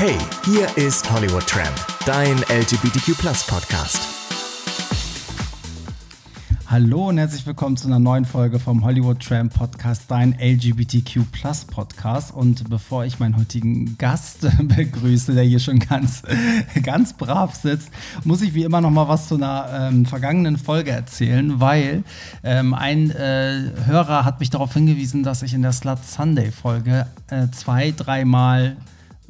Hey, hier ist Hollywood Tramp, dein LGBTQ Podcast. Hallo und herzlich willkommen zu einer neuen Folge vom Hollywood Tramp Podcast, dein LGBTQ Podcast. Und bevor ich meinen heutigen Gast begrüße, der hier schon ganz, ganz brav sitzt, muss ich wie immer noch mal was zu einer ähm, vergangenen Folge erzählen, weil ähm, ein äh, Hörer hat mich darauf hingewiesen, dass ich in der Slut Sunday Folge äh, zwei, dreimal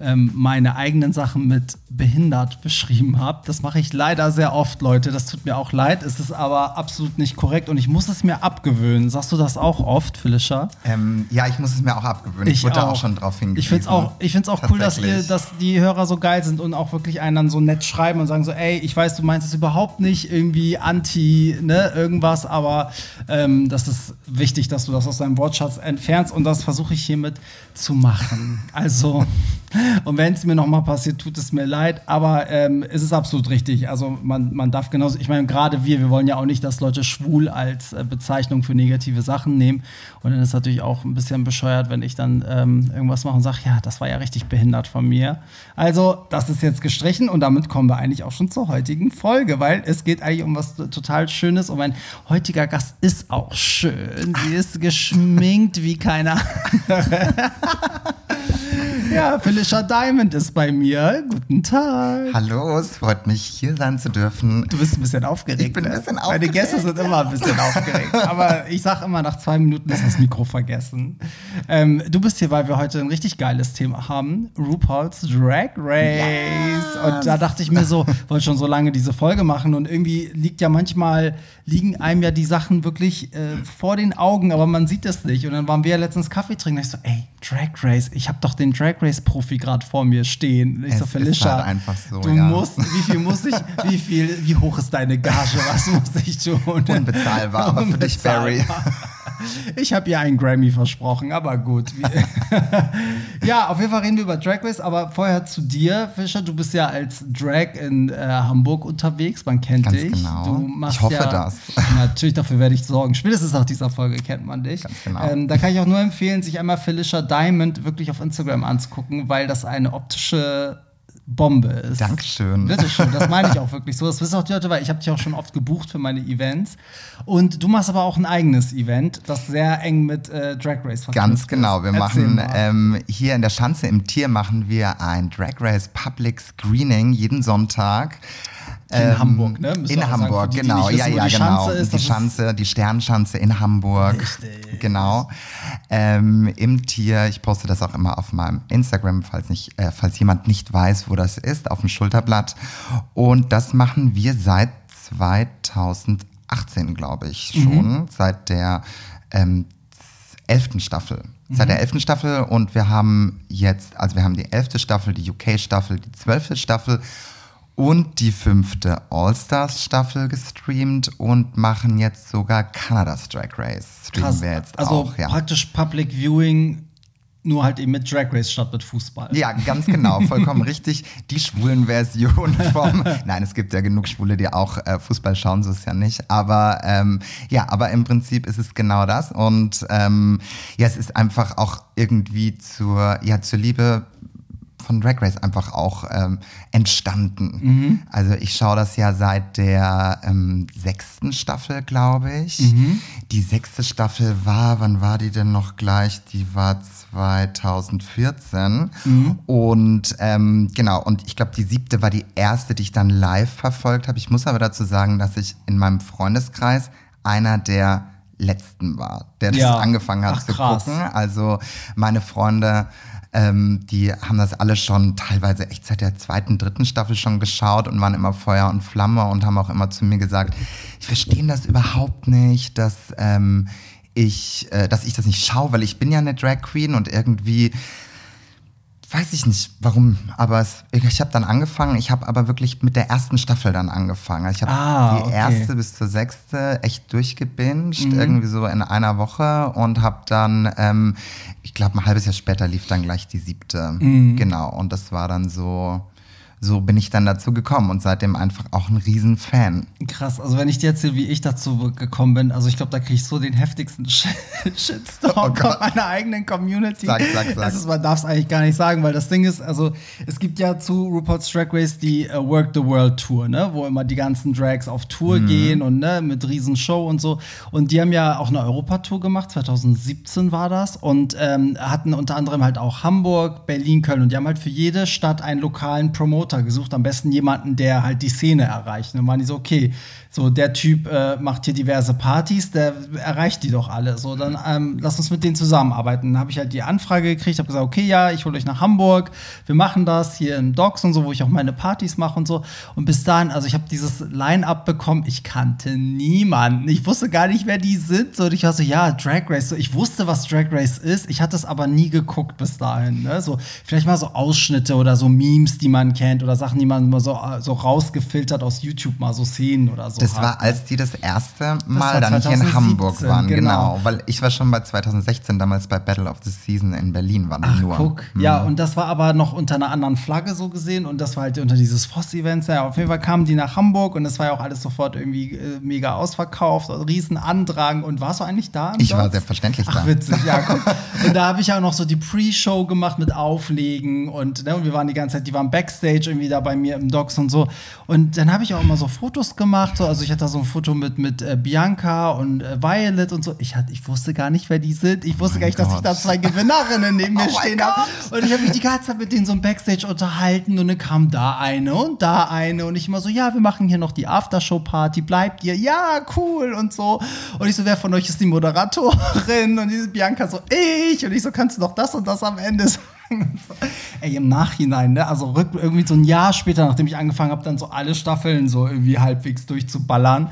ähm, meine eigenen Sachen mit behindert beschrieben habe. Das mache ich leider sehr oft, Leute. Das tut mir auch leid. Es ist aber absolut nicht korrekt und ich muss es mir abgewöhnen. Sagst du das auch oft, Felicia? Ähm, ja, ich muss es mir auch abgewöhnen. Ich, ich wurde auch. auch schon drauf hingewiesen. Ich finde es auch, ich find's auch cool, dass, ihr, dass die Hörer so geil sind und auch wirklich einen dann so nett schreiben und sagen so, ey, ich weiß, du meinst es überhaupt nicht irgendwie anti, ne, irgendwas, aber ähm, das ist wichtig, dass du das aus deinem Wortschatz entfernst und das versuche ich hiermit zu machen. Also, und wenn es mir nochmal passiert, tut es mir leid aber ähm, es ist absolut richtig. Also man, man darf genauso, ich meine, gerade wir, wir wollen ja auch nicht, dass Leute schwul als äh, Bezeichnung für negative Sachen nehmen. Und dann ist es natürlich auch ein bisschen bescheuert, wenn ich dann ähm, irgendwas mache und sage, ja, das war ja richtig behindert von mir. Also, das ist jetzt gestrichen und damit kommen wir eigentlich auch schon zur heutigen Folge, weil es geht eigentlich um was total Schönes und mein heutiger Gast ist auch schön. Sie ist geschminkt wie keiner andere. Ja, Felicia Diamond ist bei mir. Guten Tag. Hallo, es freut mich, hier sein zu dürfen. Du bist ein bisschen aufgeregt. Ich bin ein bisschen ne? aufgeregt. Meine Gäste sind immer ein bisschen aufgeregt. Aber ich sage immer, nach zwei Minuten ist das Mikro vergessen. Ähm, du bist hier, weil wir heute ein richtig geiles Thema haben. RuPaul's Drag Race. Yes. Und da dachte ich mir so, wollte schon so lange diese Folge machen und irgendwie liegt ja manchmal, liegen einem ja die Sachen wirklich äh, vor den Augen, aber man sieht das nicht. Und dann waren wir ja letztens Kaffee trinken. Und ich so, ey, Drag Race, ich habe doch den Drag Race-Profi gerade vor mir stehen. Ich es so, Felicia, halt einfach so, du ja. musst, wie viel muss ich, wie viel, wie hoch ist deine Gage, was muss ich tun? Unbezahlbar, aber für dich, Barry. Ich habe ihr einen Grammy versprochen, aber gut. ja, auf jeden Fall reden wir über Drag Race, aber vorher zu dir, Fischer. Du bist ja als Drag in äh, Hamburg unterwegs, man kennt Ganz dich. Genau. ich hoffe ja, das. Natürlich, dafür werde ich sorgen. Spätestens nach dieser Folge kennt man dich. Ganz genau. Ähm, da kann ich auch nur empfehlen, sich einmal Felicia Diamond wirklich auf Instagram anzugucken, weil das eine optische Bombe ist. Dankeschön. Bitteschön, das meine ich auch wirklich so. Das wissen auch die Leute, weil ich habe dich auch schon oft gebucht für meine Events. Und du machst aber auch ein eigenes Event, das sehr eng mit äh, Drag Race verknüpft Ganz genau. Wir Erzähl machen ähm, hier in der Schanze im Tier machen wir ein Drag Race Public Screening jeden Sonntag. In ähm, Hamburg, ne? Müssen in Hamburg, sagen, die, genau. Die wissen, ja, ja, genau. Schanze ist, die Schanze, die Sternschanze in Hamburg. Richtig. Genau. Ähm, Im Tier. Ich poste das auch immer auf meinem Instagram, falls, nicht, äh, falls jemand nicht weiß, wo das ist, auf dem Schulterblatt. Und das machen wir seit 2018, glaube ich, schon. Mhm. Seit der ähm, elften Staffel. Seit der mhm. elften Staffel und wir haben jetzt, also wir haben die elfte Staffel, die UK-Staffel, die zwölfte Staffel und die fünfte All-Stars-Staffel gestreamt und machen jetzt sogar Kanadas Drag Race. Streamen Krass. wir jetzt also auch, ja. praktisch Public Viewing nur halt eben mit Drag Race statt mit Fußball. Ja, ganz genau, vollkommen richtig. Die schwulen Version vom. Nein, es gibt ja genug Schwule, die auch äh, Fußball schauen, so ist es ja nicht. Aber ähm, ja, aber im Prinzip ist es genau das. Und ähm, ja, es ist einfach auch irgendwie zur, ja, zur Liebe von Drag Race einfach auch ähm, entstanden. Mhm. Also ich schaue das ja seit der ähm, sechsten Staffel, glaube ich. Mhm. Die sechste Staffel war, wann war die denn noch gleich? Die war 2014. Mhm. Und ähm, genau, und ich glaube, die siebte war die erste, die ich dann live verfolgt habe. Ich muss aber dazu sagen, dass ich in meinem Freundeskreis einer der letzten war, der das ja. angefangen hat Ach, zu krass. gucken. Also meine Freunde ähm, die haben das alle schon teilweise echt seit der zweiten, dritten Staffel schon geschaut und waren immer Feuer und Flamme und haben auch immer zu mir gesagt, ich verstehe das überhaupt nicht, dass ähm, ich, äh, dass ich das nicht schaue, weil ich bin ja eine Drag Queen und irgendwie weiß ich nicht warum, aber es, ich habe dann angefangen, ich habe aber wirklich mit der ersten Staffel dann angefangen. Also ich habe ah, die okay. erste bis zur sechste echt durchgebinged, mhm. irgendwie so in einer Woche und habe dann, ähm, ich glaube ein halbes Jahr später lief dann gleich die siebte. Mhm. Genau, und das war dann so, so bin ich dann dazu gekommen und seitdem einfach auch ein Riesenfan. Krass, also wenn ich dir erzähle, wie ich dazu gekommen bin, also ich glaube, da kriege ich so den heftigsten Shitstorm oh von meiner eigenen Community. Sag, sag, sag. Also man darf es eigentlich gar nicht sagen, weil das Ding ist, also es gibt ja zu RuPaul's Drag Race die uh, Work the World Tour, ne, wo immer die ganzen Drags auf Tour mhm. gehen und ne, mit Riesenshow und so. Und die haben ja auch eine Europatour gemacht, 2017 war das, und ähm, hatten unter anderem halt auch Hamburg, Berlin, Köln und die haben halt für jede Stadt einen lokalen Promoter Promoter gesucht, am besten jemanden, der halt die Szene erreicht. Und dann waren die so, okay, so der Typ äh, macht hier diverse Partys, der erreicht die doch alle. So, dann ähm, lass uns mit denen zusammenarbeiten. Dann habe ich halt die Anfrage gekriegt, habe gesagt, okay, ja, ich hole euch nach Hamburg, wir machen das hier im Docks und so, wo ich auch meine Partys mache und so. Und bis dahin, also ich habe dieses Line-Up bekommen, ich kannte niemanden. Ich wusste gar nicht, wer die sind. So, und ich war so, ja, Drag Race. So, ich wusste, was Drag Race ist. Ich hatte es aber nie geguckt bis dahin. Ne? So, vielleicht mal so Ausschnitte oder so Memes, die man kennt oder Sachen, die man mal so, so rausgefiltert aus YouTube, mal so Szenen oder so. Das war, als die das erste Mal das dann hier in Hamburg waren, genau. genau. Weil ich war schon bei 2016 damals bei Battle of the Season in Berlin, waren Ach, nur. Guck. Mhm. Ja, und das war aber noch unter einer anderen Flagge so gesehen und das war halt unter dieses Voss-Event. Ja, auf jeden Fall kamen die nach Hamburg und das war ja auch alles sofort irgendwie äh, mega ausverkauft, also riesen Andrang. Und warst du eigentlich da? Ich war selbstverständlich Ach, da. witzig, ja, guck. und da habe ich auch noch so die Pre-Show gemacht mit Auflegen und, ne, und wir waren die ganze Zeit, die waren Backstage irgendwie da bei mir im Docks und so. Und dann habe ich auch immer so Fotos gemacht, so, also ich hatte da so ein Foto mit, mit äh, Bianca und äh, Violet und so. Ich, hatte, ich wusste gar nicht, wer die sind. Ich wusste oh gar nicht, Gott. dass ich da zwei Gewinnerinnen neben mir oh stehen habe. Und ich habe mich die ganze Zeit mit denen so im Backstage unterhalten und dann kam da eine und da eine und ich immer so, ja, wir machen hier noch die Aftershow-Party, bleibt ihr? Ja, cool und so. Und ich so, wer von euch ist die Moderatorin? Und diese Bianca so, ich. Und ich so, kannst du noch das und das am Ende sagen? Ey, im Nachhinein, ne? Also rück, irgendwie so ein Jahr später, nachdem ich angefangen habe, dann so alle Staffeln so irgendwie halbwegs durchzuballern,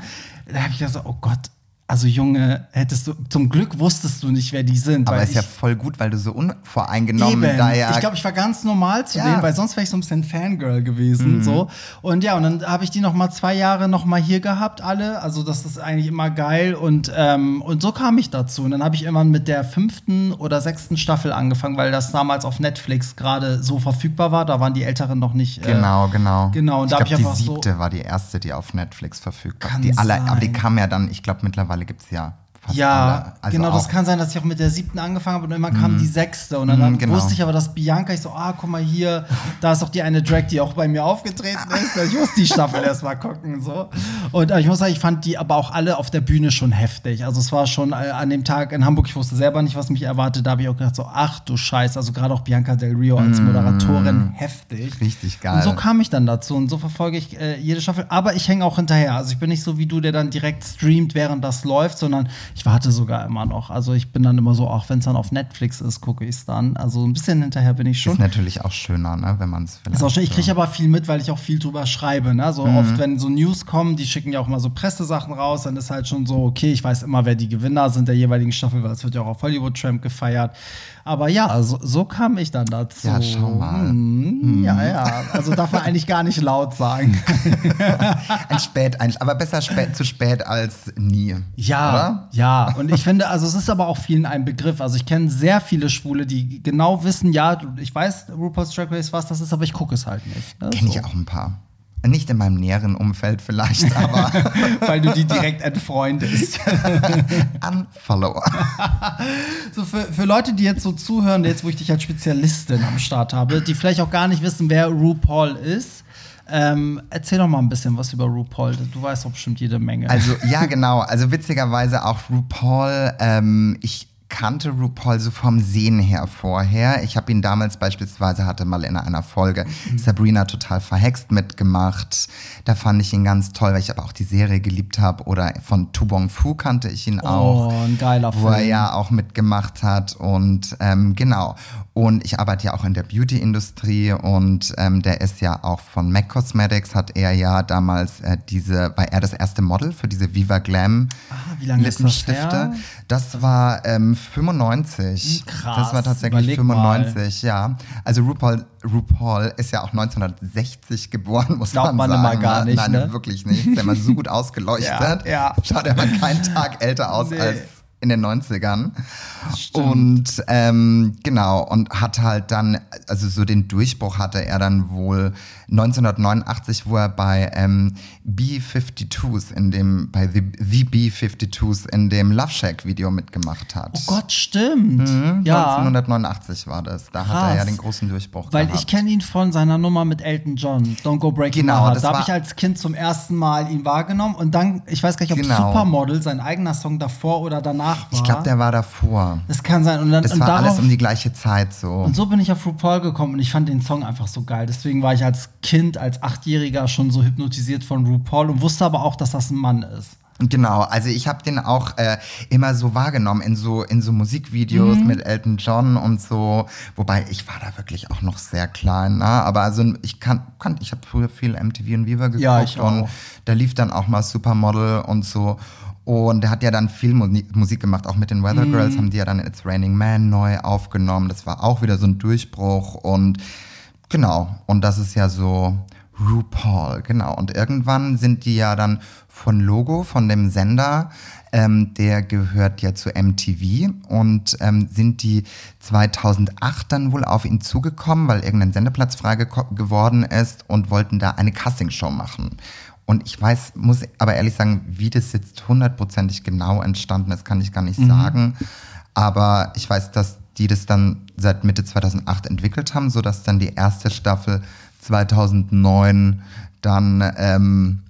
da habe ich gedacht, oh Gott, also Junge, hättest du, zum Glück wusstest du nicht, wer die sind. Aber ist ja voll gut, weil du so unvoreingenommen eben. da ja. Ich glaube, ich war ganz normal zu ja. denen, weil sonst wäre ich so ein bisschen Fangirl gewesen. Mhm. So. Und ja, und dann habe ich die noch mal zwei Jahre noch mal hier gehabt, alle. Also das ist eigentlich immer geil. Und, ähm, und so kam ich dazu. Und dann habe ich immer mit der fünften oder sechsten Staffel angefangen, weil das damals auf Netflix gerade so verfügbar war. Da waren die Älteren noch nicht. Äh, genau, genau. Genau. Und ich glaube, die siebte so war die erste, die auf Netflix verfügbar war. Die alle, aber die kam ja dann, ich glaube, mittlerweile mittlerweile gibt es ja ja, also genau, das kann sein, dass ich auch mit der siebten angefangen habe und immer kam mm. die sechste. Und dann mm, genau. wusste ich aber, dass Bianca, ich so, ah, guck mal hier, da ist doch die eine Drag, die auch bei mir aufgetreten ist. Ich muss die Staffel erst mal gucken. So. Und äh, ich muss sagen, ich fand die aber auch alle auf der Bühne schon heftig. Also es war schon äh, an dem Tag in Hamburg, ich wusste selber nicht, was mich erwartet. Da habe ich auch gedacht, so, ach du Scheiße, also gerade auch Bianca Del Rio als mm. Moderatorin heftig. Richtig geil. Und so kam ich dann dazu und so verfolge ich äh, jede Staffel. Aber ich hänge auch hinterher. Also ich bin nicht so wie du, der dann direkt streamt, während das läuft, sondern ich warte sogar immer noch. Also ich bin dann immer so, auch wenn es dann auf Netflix ist, gucke ich es dann. Also ein bisschen hinterher bin ich schon. Ist natürlich auch schöner, ne, wenn man es vielleicht. Ich kriege aber viel mit, weil ich auch viel drüber schreibe. Ne? So mhm. oft, wenn so News kommen, die schicken ja auch immer so Pressesachen raus, dann ist halt schon so, okay, ich weiß immer, wer die Gewinner sind der jeweiligen Staffel, weil es wird ja auch auf Hollywood Tramp gefeiert. Aber ja, so, so, kam ich dann dazu. Ja, schau mal. Hm, hm. Ja, ja. Also darf man eigentlich gar nicht laut sagen. ein spät, ein, aber besser spät, zu spät als nie. Ja, oder? ja. Und ich finde, also es ist aber auch vielen ein Begriff. Also ich kenne sehr viele Schwule, die genau wissen, ja, ich weiß, RuPaul's Drag Race, was das ist, aber ich gucke es halt nicht. Ne? Kenne so. ich auch ein paar. Nicht in meinem näheren Umfeld vielleicht, aber. Weil du die direkt entfreundest. Unfollower. so für, für Leute, die jetzt so zuhören, jetzt wo ich dich als Spezialistin am Start habe, die vielleicht auch gar nicht wissen, wer RuPaul ist. Ähm, erzähl doch mal ein bisschen was über RuPaul. Du weißt doch bestimmt jede Menge. Also, ja, genau. Also, witzigerweise auch RuPaul. Ähm, ich kannte RuPaul so vom Sehen her vorher. Ich habe ihn damals beispielsweise, hatte mal in einer Folge mhm. Sabrina total verhext mitgemacht. Da fand ich ihn ganz toll, weil ich aber auch die Serie geliebt habe. Oder von Tu Bong Fu kannte ich ihn auch. Oh, ein geiler Film. Wo er ja auch mitgemacht hat. Und ähm, genau. Und ich arbeite ja auch in der Beauty-Industrie und ähm, der ist ja auch von MAC Cosmetics, hat er ja damals äh, diese, war er das erste Model für diese Viva Glam ah, wie lange Lippenstifte. Ist das, her? das war ähm, 95. Krass. Das war tatsächlich Überleg 95, mal. ja. Also RuPaul, RuPaul ist ja auch 1960 geboren, muss Glaubt man, sagen. man immer gar nicht. Nein, ne? wirklich nicht. Der war so gut ausgeleuchtet. ja, ja. Schaut er mal keinen Tag älter aus nee. als in den 90ern. Und ähm, genau, und hat halt dann, also so den Durchbruch hatte er dann wohl 1989, wo er bei ähm, B-52s in dem, bei The, The B-52s in dem Love Shack Video mitgemacht hat. Oh Gott, stimmt. Mhm, ja. 1989 war das. Da Krass. hat er ja den großen Durchbruch Weil gehabt. ich kenne ihn von seiner Nummer mit Elton John, Don't Go Breaking genau, My Heart. Da habe ich als Kind zum ersten Mal ihn wahrgenommen und dann, ich weiß gar nicht, ob genau. Supermodel sein eigener Song davor oder danach war. Ich glaube, der war davor. Das kann sein. Und dann, das und war darauf, alles um die gleiche Zeit so. Und so bin ich auf RuPaul gekommen und ich fand den Song einfach so geil. Deswegen war ich als Kind, als Achtjähriger schon so hypnotisiert von RuPaul und wusste aber auch, dass das ein Mann ist. Genau, also ich habe den auch äh, immer so wahrgenommen in so in so Musikvideos mhm. mit Elton John und so, wobei ich war da wirklich auch noch sehr klein, ne? aber also ich kann, kann ich habe früher viel MTV und Viva geguckt ja, ich und da lief dann auch mal Supermodel und so und er hat ja dann viel Musik gemacht, auch mit den Weather mhm. Girls haben die ja dann It's Raining Man neu aufgenommen, das war auch wieder so ein Durchbruch und genau und das ist ja so RuPaul, genau. Und irgendwann sind die ja dann von Logo, von dem Sender, ähm, der gehört ja zu MTV und ähm, sind die 2008 dann wohl auf ihn zugekommen, weil irgendein Sendeplatz frei ge geworden ist und wollten da eine Castingshow machen. Und ich weiß, muss aber ehrlich sagen, wie das jetzt hundertprozentig genau entstanden ist, kann ich gar nicht mhm. sagen. Aber ich weiß, dass die das dann seit Mitte 2008 entwickelt haben, sodass dann die erste Staffel 2009 dann ähm,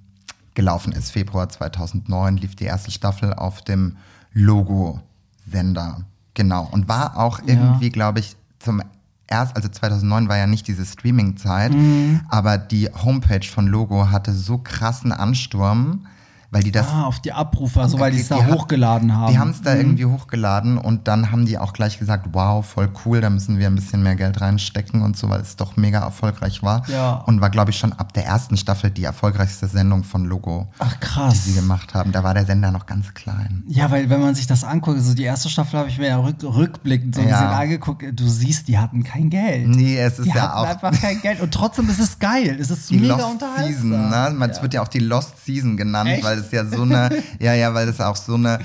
gelaufen ist. Februar 2009 lief die erste Staffel auf dem Logo-Sender. Genau. Und war auch irgendwie, ja. glaube ich, zum erst, also 2009 war ja nicht diese Streaming-Zeit, mhm. aber die Homepage von Logo hatte so krassen Ansturm, weil die das. Ah, auf die Abrufe, also weil die es da hochgeladen haben. Die haben es da mhm. irgendwie hochgeladen und dann haben die auch gleich gesagt, wow, voll cool, da müssen wir ein bisschen mehr Geld reinstecken und so, weil es doch mega erfolgreich war. Ja. Und war, glaube ich, schon ab der ersten Staffel die erfolgreichste Sendung von Logo. Ach krass. Die sie gemacht haben. Da war der Sender noch ganz klein. Ja, weil wenn man sich das anguckt, also die erste Staffel habe ich mir ja rück, rückblickend so ja. gesehen angeguckt, du siehst, die hatten kein Geld. Nee, es ist die ja auch. einfach kein Geld. Und trotzdem ist es geil. Es ist die mega Lost unterhaltsam. Season, ne? Man, ja. Es wird ja auch die Lost Season genannt, Echt? weil es ja so eine ja, ja, weil es auch so eine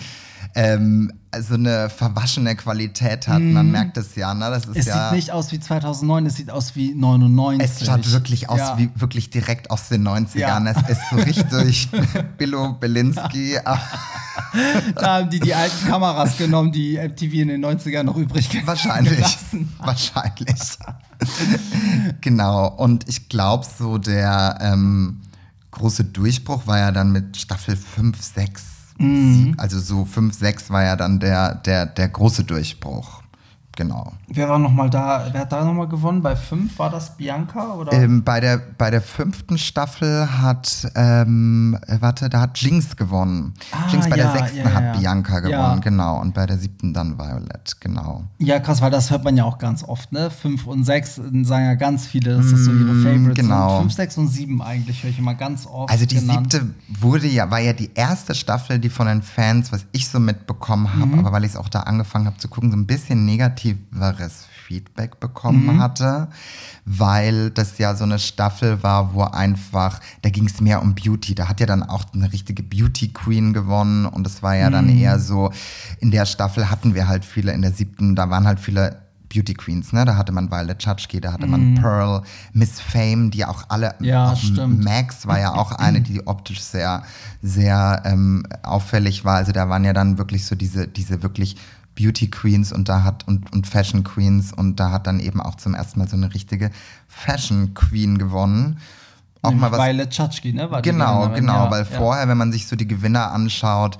ähm, so eine verwaschene Qualität hat. Man mhm. merkt es ja. Ne? Das ist es ja, sieht nicht aus wie 2009, es sieht aus wie 99. Es schaut wirklich aus ja. wie wirklich direkt aus den 90ern. Ja. Es ist so richtig Billo Belinsky. da haben die die alten Kameras genommen, die MTV in den 90ern noch übrig gelassen Wahrscheinlich. Wahrscheinlich. genau. Und ich glaube so der ähm, große Durchbruch war ja dann mit Staffel 5, 6, mhm. 7, also so 5, 6 war ja dann der, der, der große Durchbruch. Genau. Wer war noch mal da? Wer hat da nochmal gewonnen? Bei fünf war das Bianca oder? Ähm, bei der bei der fünften Staffel hat ähm, warte, da hat Jinx gewonnen. Ah, Jinx bei ja, der sechsten ja, ja, hat Bianca gewonnen, genau. Und bei der siebten dann Violet, genau. Ja, krass, weil das hört man ja auch ganz oft, ne? Fünf und sechs sagen ja ganz viele, das ist so ihre mm, Favorites. Genau. Und fünf, sechs und sieben eigentlich höre ich immer ganz oft. Also die genannt. siebte wurde ja, war ja die erste Staffel, die von den Fans, was ich so mitbekommen habe, mhm. aber weil ich es auch da angefangen habe zu gucken, so ein bisschen negativeres Feedback bekommen mhm. hatte, weil das ja so eine Staffel war, wo einfach, da ging es mehr um Beauty. Da hat ja dann auch eine richtige Beauty Queen gewonnen und es war ja mhm. dann eher so, in der Staffel hatten wir halt viele, in der siebten, da waren halt viele Beauty Queens, ne? Da hatte man Violet Chachki, da hatte man mhm. Pearl, Miss Fame, die auch alle, ja, auch stimmt. Max war ja auch eine, die optisch sehr, sehr ähm, auffällig war. Also da waren ja dann wirklich so diese, diese wirklich Beauty Queens und da hat und, und Fashion Queens und da hat dann eben auch zum ersten Mal so eine richtige Fashion Queen gewonnen. Auch mal was. Violet Chachki, ne? War genau, genau, ja, weil ja. vorher, wenn man sich so die Gewinner anschaut,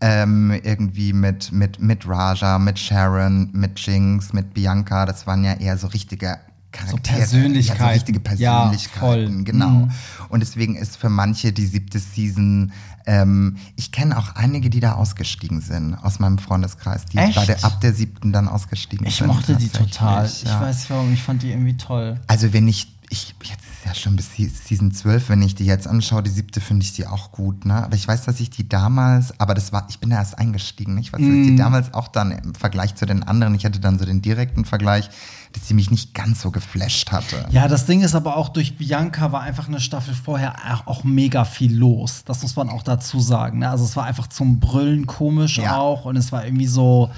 ähm, irgendwie mit, mit, mit Raja, mit Sharon, mit Jinx, mit Bianca, das waren ja eher so richtige Charaktere. So Persönlichkeiten. Ja, so richtige Persönlichkeiten, ja, genau. Mhm. Und deswegen ist für manche die siebte Season, ähm, ich kenne auch einige, die da ausgestiegen sind aus meinem Freundeskreis, die bei der, ab der siebten dann ausgestiegen ich sind. Ich mochte die total. Ja. Ich weiß warum, ich fand die irgendwie toll. Also wenn ich, ich jetzt ja schon bis Season 12, wenn ich die jetzt anschaue, die siebte finde ich die auch gut, ne? Aber ich weiß, dass ich die damals, aber das war, ich bin da erst eingestiegen, ich weiß, dass ich die mhm. damals auch dann im Vergleich zu den anderen, ich hatte dann so den direkten Vergleich, dass sie mich nicht ganz so geflasht hatte. Ja, das Ding ist aber auch durch Bianca war einfach eine Staffel vorher auch mega viel los. Das muss man auch dazu sagen. Ne? Also es war einfach zum Brüllen komisch ja. auch und es war irgendwie so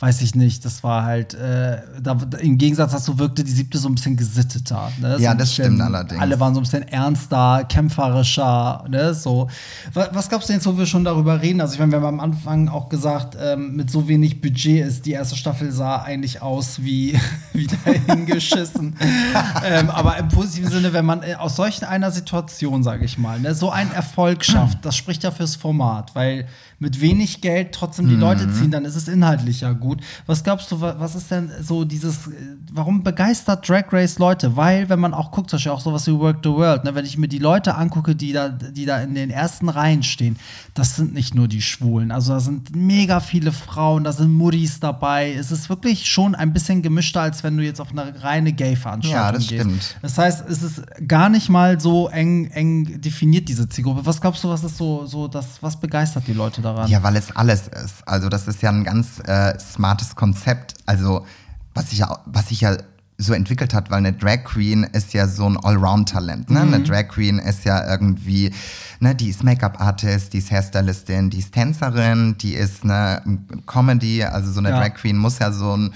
weiß ich nicht, das war halt, äh, da, im Gegensatz dazu wirkte die siebte so ein bisschen gesitteter. Ne? So ja, das bisschen, stimmt allerdings. Alle waren so ein bisschen ernster, kämpferischer, ne? So. Was, was gab's denn jetzt, wo wir schon darüber reden? Also, ich meine, wir haben am Anfang auch gesagt, ähm, mit so wenig Budget ist die erste Staffel sah eigentlich aus wie, wie dahingeschissen. ähm, aber im positiven Sinne, wenn man äh, aus solch einer Situation, sage ich mal, ne, so einen Erfolg schafft, das spricht ja fürs Format, weil mit wenig Geld trotzdem die mhm. Leute ziehen, dann ist es inhaltlich ja gut. Was glaubst du, was ist denn so dieses, warum begeistert Drag Race Leute? Weil, wenn man auch guckt, zum Beispiel auch sowas wie Work the World, ne, wenn ich mir die Leute angucke, die da, die da in den ersten Reihen stehen, das sind nicht nur die Schwulen. Also da sind mega viele Frauen, da sind Muddis dabei. Es ist wirklich schon ein bisschen gemischter, als wenn du jetzt auf eine reine Gay-Veranstaltung ja, das gehst. Stimmt. Das heißt, es ist gar nicht mal so eng, eng definiert, diese Zielgruppe. Was glaubst du, was ist so, so das, was begeistert die Leute daran? Ja, weil es alles ist. Also das ist ja ein ganz äh, smartes Konzept. Also was sich ja, was sich ja so entwickelt hat, weil eine Drag Queen ist ja so ein Allround-Talent. Ne? Mhm. Eine Drag Queen ist ja irgendwie, ne, die ist Make-up-Artist, die ist Hairstylistin, die ist Tänzerin, die ist eine Comedy, also so eine ja. Drag Queen muss ja so ein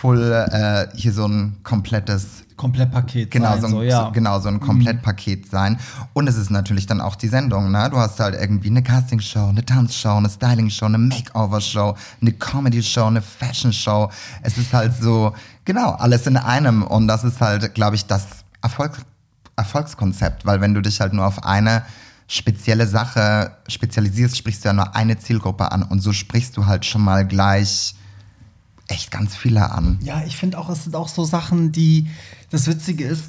full, äh, hier so ein komplettes Komplettpaket genau, sein. So ein, so, ja. genau, so ein mhm. Komplettpaket mhm. sein. Und es ist natürlich dann auch die Sendung. Ne? Du hast halt irgendwie eine Castingshow, eine Tanzshow, eine Styling-Show, eine Makeover-Show, eine Comedy-Show, eine Fashion-Show. Es ist halt so, genau, alles in einem. Und das ist halt, glaube ich, das Erfolg, Erfolgskonzept. Weil wenn du dich halt nur auf eine spezielle Sache spezialisierst, sprichst du ja nur eine Zielgruppe an. Und so sprichst du halt schon mal gleich echt ganz viele an. Ja, ich finde auch, es sind auch so Sachen, die das Witzige ist,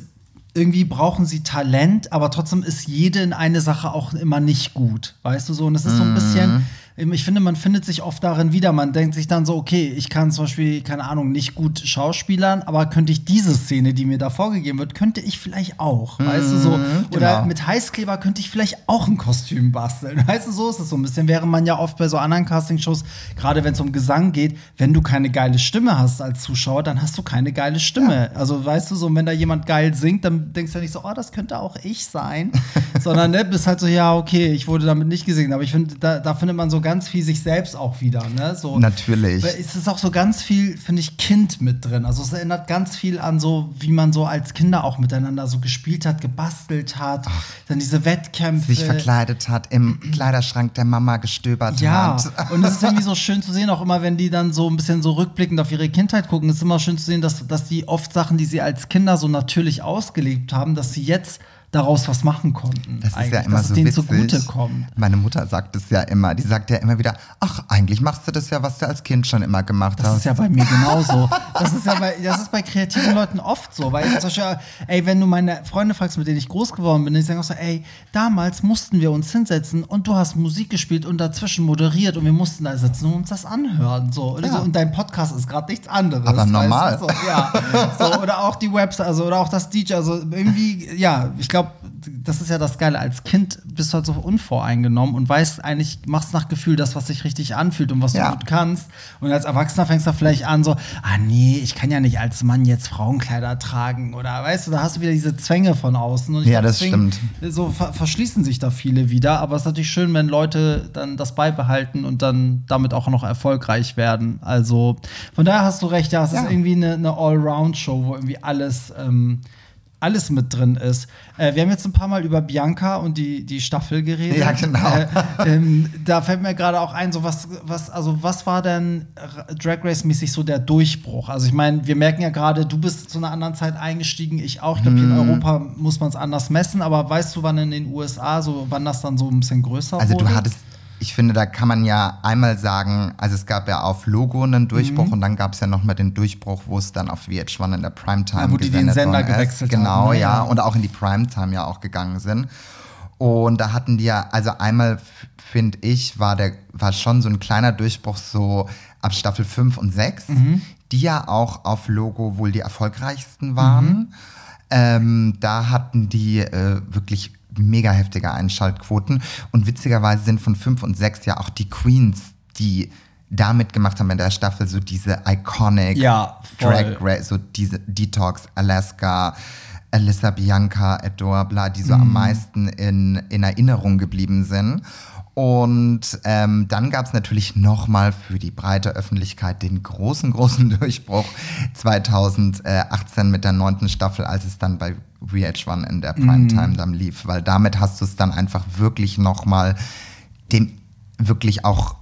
irgendwie brauchen sie Talent, aber trotzdem ist jede in eine Sache auch immer nicht gut. Weißt du so? Und es ist so ein bisschen mhm ich finde, man findet sich oft darin wieder. Man denkt sich dann so, okay, ich kann zum Beispiel, keine Ahnung, nicht gut schauspielern, aber könnte ich diese Szene, die mir da vorgegeben wird, könnte ich vielleicht auch. Mhm, weißt du so? Mhm, Oder genau. mit Heißkleber könnte ich vielleicht auch ein Kostüm basteln. Weißt du, so ist es so ein bisschen. Während man ja oft bei so anderen Castingshows, gerade wenn es um Gesang geht, wenn du keine geile Stimme hast als Zuschauer, dann hast du keine geile Stimme. Ja. Also weißt du so, wenn da jemand geil singt, dann denkst du ja nicht so, oh, das könnte auch ich sein. Sondern ne, bist halt so, ja, okay, ich wurde damit nicht gesehen. Aber ich finde, da, da findet man so ganz viel sich selbst auch wieder. Ne? So, Natürlich. Es ist auch so ganz viel, finde ich, Kind mit drin. Also es erinnert ganz viel an so, wie man so als Kinder auch miteinander so gespielt hat, gebastelt hat, Ach, dann diese Wettkämpfe. Sich verkleidet hat, im Kleiderschrank der Mama gestöbert ja. hat. Ja, und es ist irgendwie so schön zu sehen, auch immer, wenn die dann so ein bisschen so rückblickend auf ihre Kindheit gucken, ist immer schön zu sehen, dass, dass die oft Sachen, die sie als Kinder so natürlich ausgelebt haben, dass sie jetzt daraus was machen konnten. Das ist ja immer dass so denen witzig. zugutekommt. Meine Mutter sagt es ja immer. Die sagt ja immer wieder, ach, eigentlich machst du das ja, was du als Kind schon immer gemacht das hast. Das ist ja bei mir genauso. das ist ja bei, das ist bei kreativen Leuten oft so. Weil zum Beispiel, ey, wenn du meine Freunde fragst, mit denen ich groß geworden bin, die sagen auch so, ey, damals mussten wir uns hinsetzen und du hast Musik gespielt und dazwischen moderiert und wir mussten da sitzen und uns das anhören. So. Ja. Und dein Podcast ist gerade nichts anderes. Aber normal. So, ja. so, oder auch die Website, also oder auch das DJ. Also irgendwie, ja, ich glaube, glaube, das ist ja das Geile. Als Kind bist du halt so unvoreingenommen und weißt eigentlich, machst nach Gefühl das, was sich richtig anfühlt und was ja. du gut kannst. Und als Erwachsener fängst du vielleicht an, so, ah nee, ich kann ja nicht als Mann jetzt Frauenkleider tragen. Oder weißt du, da hast du wieder diese Zwänge von außen. ja, glaub, das stimmt. So ver verschließen sich da viele wieder. Aber es ist natürlich schön, wenn Leute dann das beibehalten und dann damit auch noch erfolgreich werden. Also von daher hast du recht, ja, es ja. ist irgendwie eine, eine Allround-Show, wo irgendwie alles. Ähm, alles mit drin ist. Äh, wir haben jetzt ein paar Mal über Bianca und die, die Staffel geredet. Ja, genau. Äh, ähm, da fällt mir gerade auch ein, so was, was, also was war denn Drag Race-mäßig so der Durchbruch? Also ich meine, wir merken ja gerade, du bist zu einer anderen Zeit eingestiegen, ich auch. Ich glaube, hm. in Europa muss man es anders messen, aber weißt du, wann in den USA, so wann das dann so ein bisschen größer also, wurde? Also du hattest ich finde, da kann man ja einmal sagen, also es gab ja auf Logo einen Durchbruch mhm. und dann gab es ja noch mal den Durchbruch, wo es dann auf VH1 in der Primetime ja, wo die den Sender gewechselt genau, haben. Genau, ja. ja, und auch in die Primetime ja auch gegangen sind. Und da hatten die ja, also einmal finde ich, war der war schon so ein kleiner Durchbruch so ab Staffel 5 und 6, mhm. die ja auch auf Logo wohl die erfolgreichsten waren. Mhm. Ähm, da hatten die äh, wirklich mega heftige Einschaltquoten. Und witzigerweise sind von 5 und 6 ja auch die Queens die damit gemacht haben in der Staffel, so diese iconic ja, Drag Race, so diese Detox, Alaska, Alyssa Bianca, Adore, bla, die so mm. am mhm. meisten in, in Erinnerung geblieben sind. Und ähm, dann gab es natürlich nochmal für die breite Öffentlichkeit den großen, großen Durchbruch 2018 mit der neunten Staffel, als es dann bei VH1 in der Primetime mm. dann lief. Weil damit hast du es dann einfach wirklich nochmal dem wirklich auch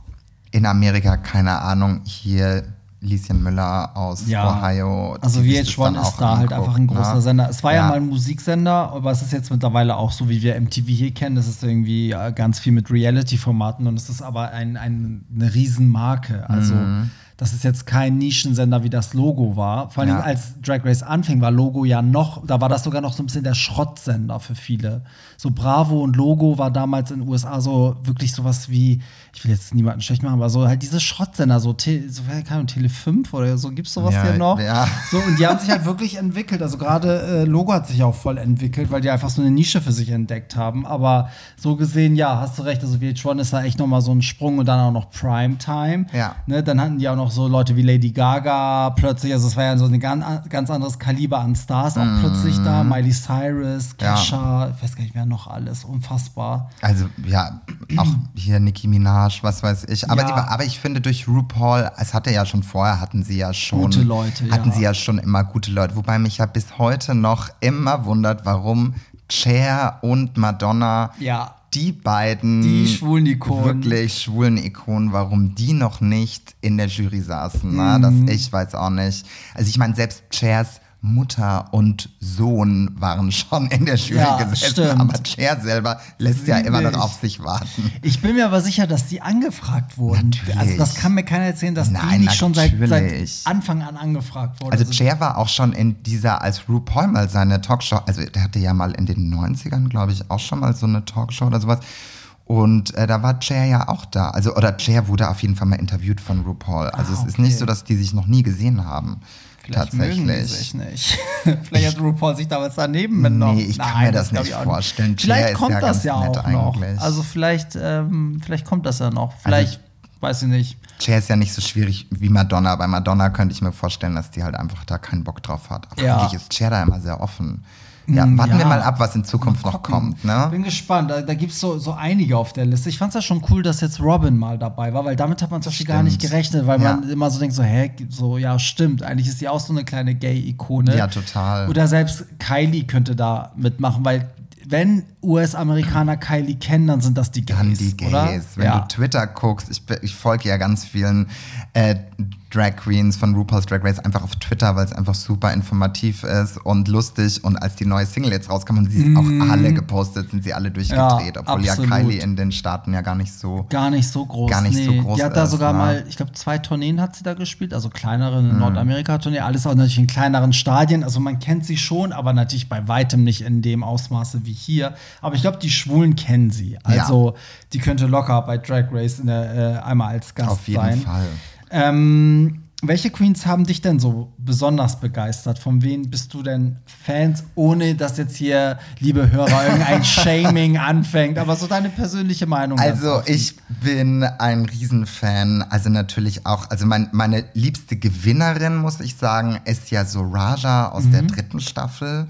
in Amerika, keine Ahnung, hier Lieschen Müller aus ja, Ohio. Also VH1 ist da halt einfach ein großer ne? Sender. Es war ja. ja. mal ein Musiksender, aber es ist jetzt mittlerweile auch so, wie wir MTV hier kennen. Das ist irgendwie äh, ganz viel mit Reality-Formaten und es ist aber ein, ein, eine Riesenmarke. Also mhm das ist jetzt kein Nischensender, wie das Logo war. Vor allem ja. als Drag Race anfing, war Logo ja noch, da war das sogar noch so ein bisschen der Schrottsender für viele. So Bravo und Logo war damals in den USA so wirklich sowas wie, ich will jetzt niemanden schlecht machen, aber so halt diese Schrottsender, so, Te so keine Tele 5 oder so, gibt's sowas ja, hier noch? Ja. So, und die haben sich halt wirklich entwickelt. Also gerade äh, Logo hat sich auch voll entwickelt, weil die einfach so eine Nische für sich entdeckt haben. Aber so gesehen, ja, hast du recht, also VH1 ist da echt nochmal so ein Sprung und dann auch noch Primetime. Ja. Ne, dann hatten die auch noch auch so Leute wie Lady Gaga plötzlich, also es war ja so ein ganz, ganz anderes Kaliber an Stars auch mm. plötzlich da. Miley Cyrus, Kesha, ja. ich weiß gar nicht, wer noch alles, unfassbar. Also ja, auch hier Nicki Minaj, was weiß ich. Aber, ja. die, aber ich finde durch RuPaul, es hatte ja schon vorher, hatten sie ja schon. Gute Leute, Hatten ja. sie ja schon immer gute Leute. Wobei mich ja bis heute noch immer wundert, warum Cher und Madonna ja die beiden die schwulen Ikonen. wirklich schwulen Ikonen, warum die noch nicht in der Jury saßen, ne? das mhm. ich weiß auch nicht. Also ich meine selbst Chairs Mutter und Sohn waren schon in der Jury ja, gesessen, stimmt. aber Cher selber lässt ja immer noch auf sich warten. Ich bin mir aber sicher, dass die angefragt wurden. Natürlich. Also das kann mir keiner erzählen, dass Nein, die nicht schon seit, seit, Anfang an angefragt wurden. Also, also Cher war auch schon in dieser, als RuPaul mal seine Talkshow, also der hatte ja mal in den 90ern, glaube ich, auch schon mal so eine Talkshow oder sowas. Und äh, da war Cher ja auch da. Also, oder Cher wurde auf jeden Fall mal interviewt von RuPaul. Also ah, es ist nicht so, dass die sich noch nie gesehen haben. Vielleicht Tatsächlich. Mögen die sich nicht. Vielleicht hat RuPaul sich damals daneben mitgenommen. Nee, ich Nein, kann mir das, das nicht vorstellen. Vielleicht kommt ja das ja auch noch. Also vielleicht, ähm, vielleicht kommt das ja noch. Vielleicht, also, weiß ich nicht. Cher ist ja nicht so schwierig wie Madonna. Bei Madonna könnte ich mir vorstellen, dass die halt einfach da keinen Bock drauf hat. Aber ja. eigentlich ist Cher da immer sehr offen. Ja, hm, warten ja. wir mal ab, was in Zukunft noch kommt. Ne? Bin gespannt. Da, da gibt es so, so einige auf der Liste. Ich fand es ja schon cool, dass jetzt Robin mal dabei war, weil damit hat man zum Beispiel gar nicht gerechnet, weil ja. man immer so denkt, so, hä, so, ja, stimmt. Eigentlich ist die auch so eine kleine Gay-Ikone. Ja, total. Oder selbst Kylie könnte da mitmachen, weil wenn US-Amerikaner Kylie kennen, dann sind das die Gays. Dann die Gays. Oder? Wenn ja. du Twitter guckst, ich, ich folge ja ganz vielen äh, Drag Queens von RuPaul's Drag Race einfach auf Twitter, weil es einfach super informativ ist und lustig. Und als die neue Single jetzt rauskam und sie mm. auch alle gepostet, sind sie alle durchgedreht. Ja, obwohl absolut. ja Kylie in den Staaten ja gar nicht so gar nicht so groß, gar nicht nee. so groß Die hat da sogar ne? mal, ich glaube, zwei Tourneen hat sie da gespielt, also kleinere mm. Nordamerika-Tournee, alles auch natürlich in kleineren Stadien. Also man kennt sie schon, aber natürlich bei weitem nicht in dem Ausmaße wie hier. Aber ich glaube, die Schwulen kennen sie. Also ja. die könnte locker bei Drag Race der, äh, einmal als Gast sein. Auf jeden sein. Fall. Ähm, welche Queens haben dich denn so besonders begeistert? Von wem bist du denn Fans, ohne dass jetzt hier, liebe Hörer, irgendein Shaming anfängt, aber so deine persönliche Meinung? Also ich bin ein Riesenfan, also natürlich auch, also mein, meine liebste Gewinnerin, muss ich sagen, ist ja so Raja aus mhm. der dritten Staffel.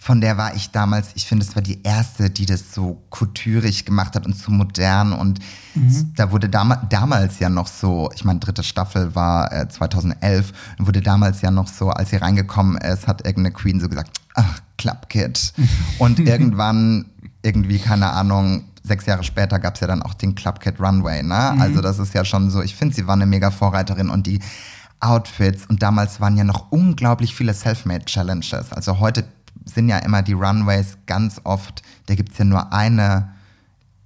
Von der war ich damals, ich finde, es war die erste, die das so kulturig gemacht hat und so modern. Und mhm. da wurde dam damals ja noch so, ich meine, dritte Staffel war äh, 2011, und wurde damals ja noch so, als sie reingekommen ist, hat irgendeine Queen so gesagt, ach, Club Kid. und irgendwann, irgendwie, keine Ahnung, sechs Jahre später gab es ja dann auch den Club Kid Runway. Ne? Mhm. Also das ist ja schon so, ich finde, sie war eine mega Vorreiterin und die Outfits und damals waren ja noch unglaublich viele Selfmade Challenges. Also heute sind ja immer die Runways ganz oft, da gibt es ja nur eine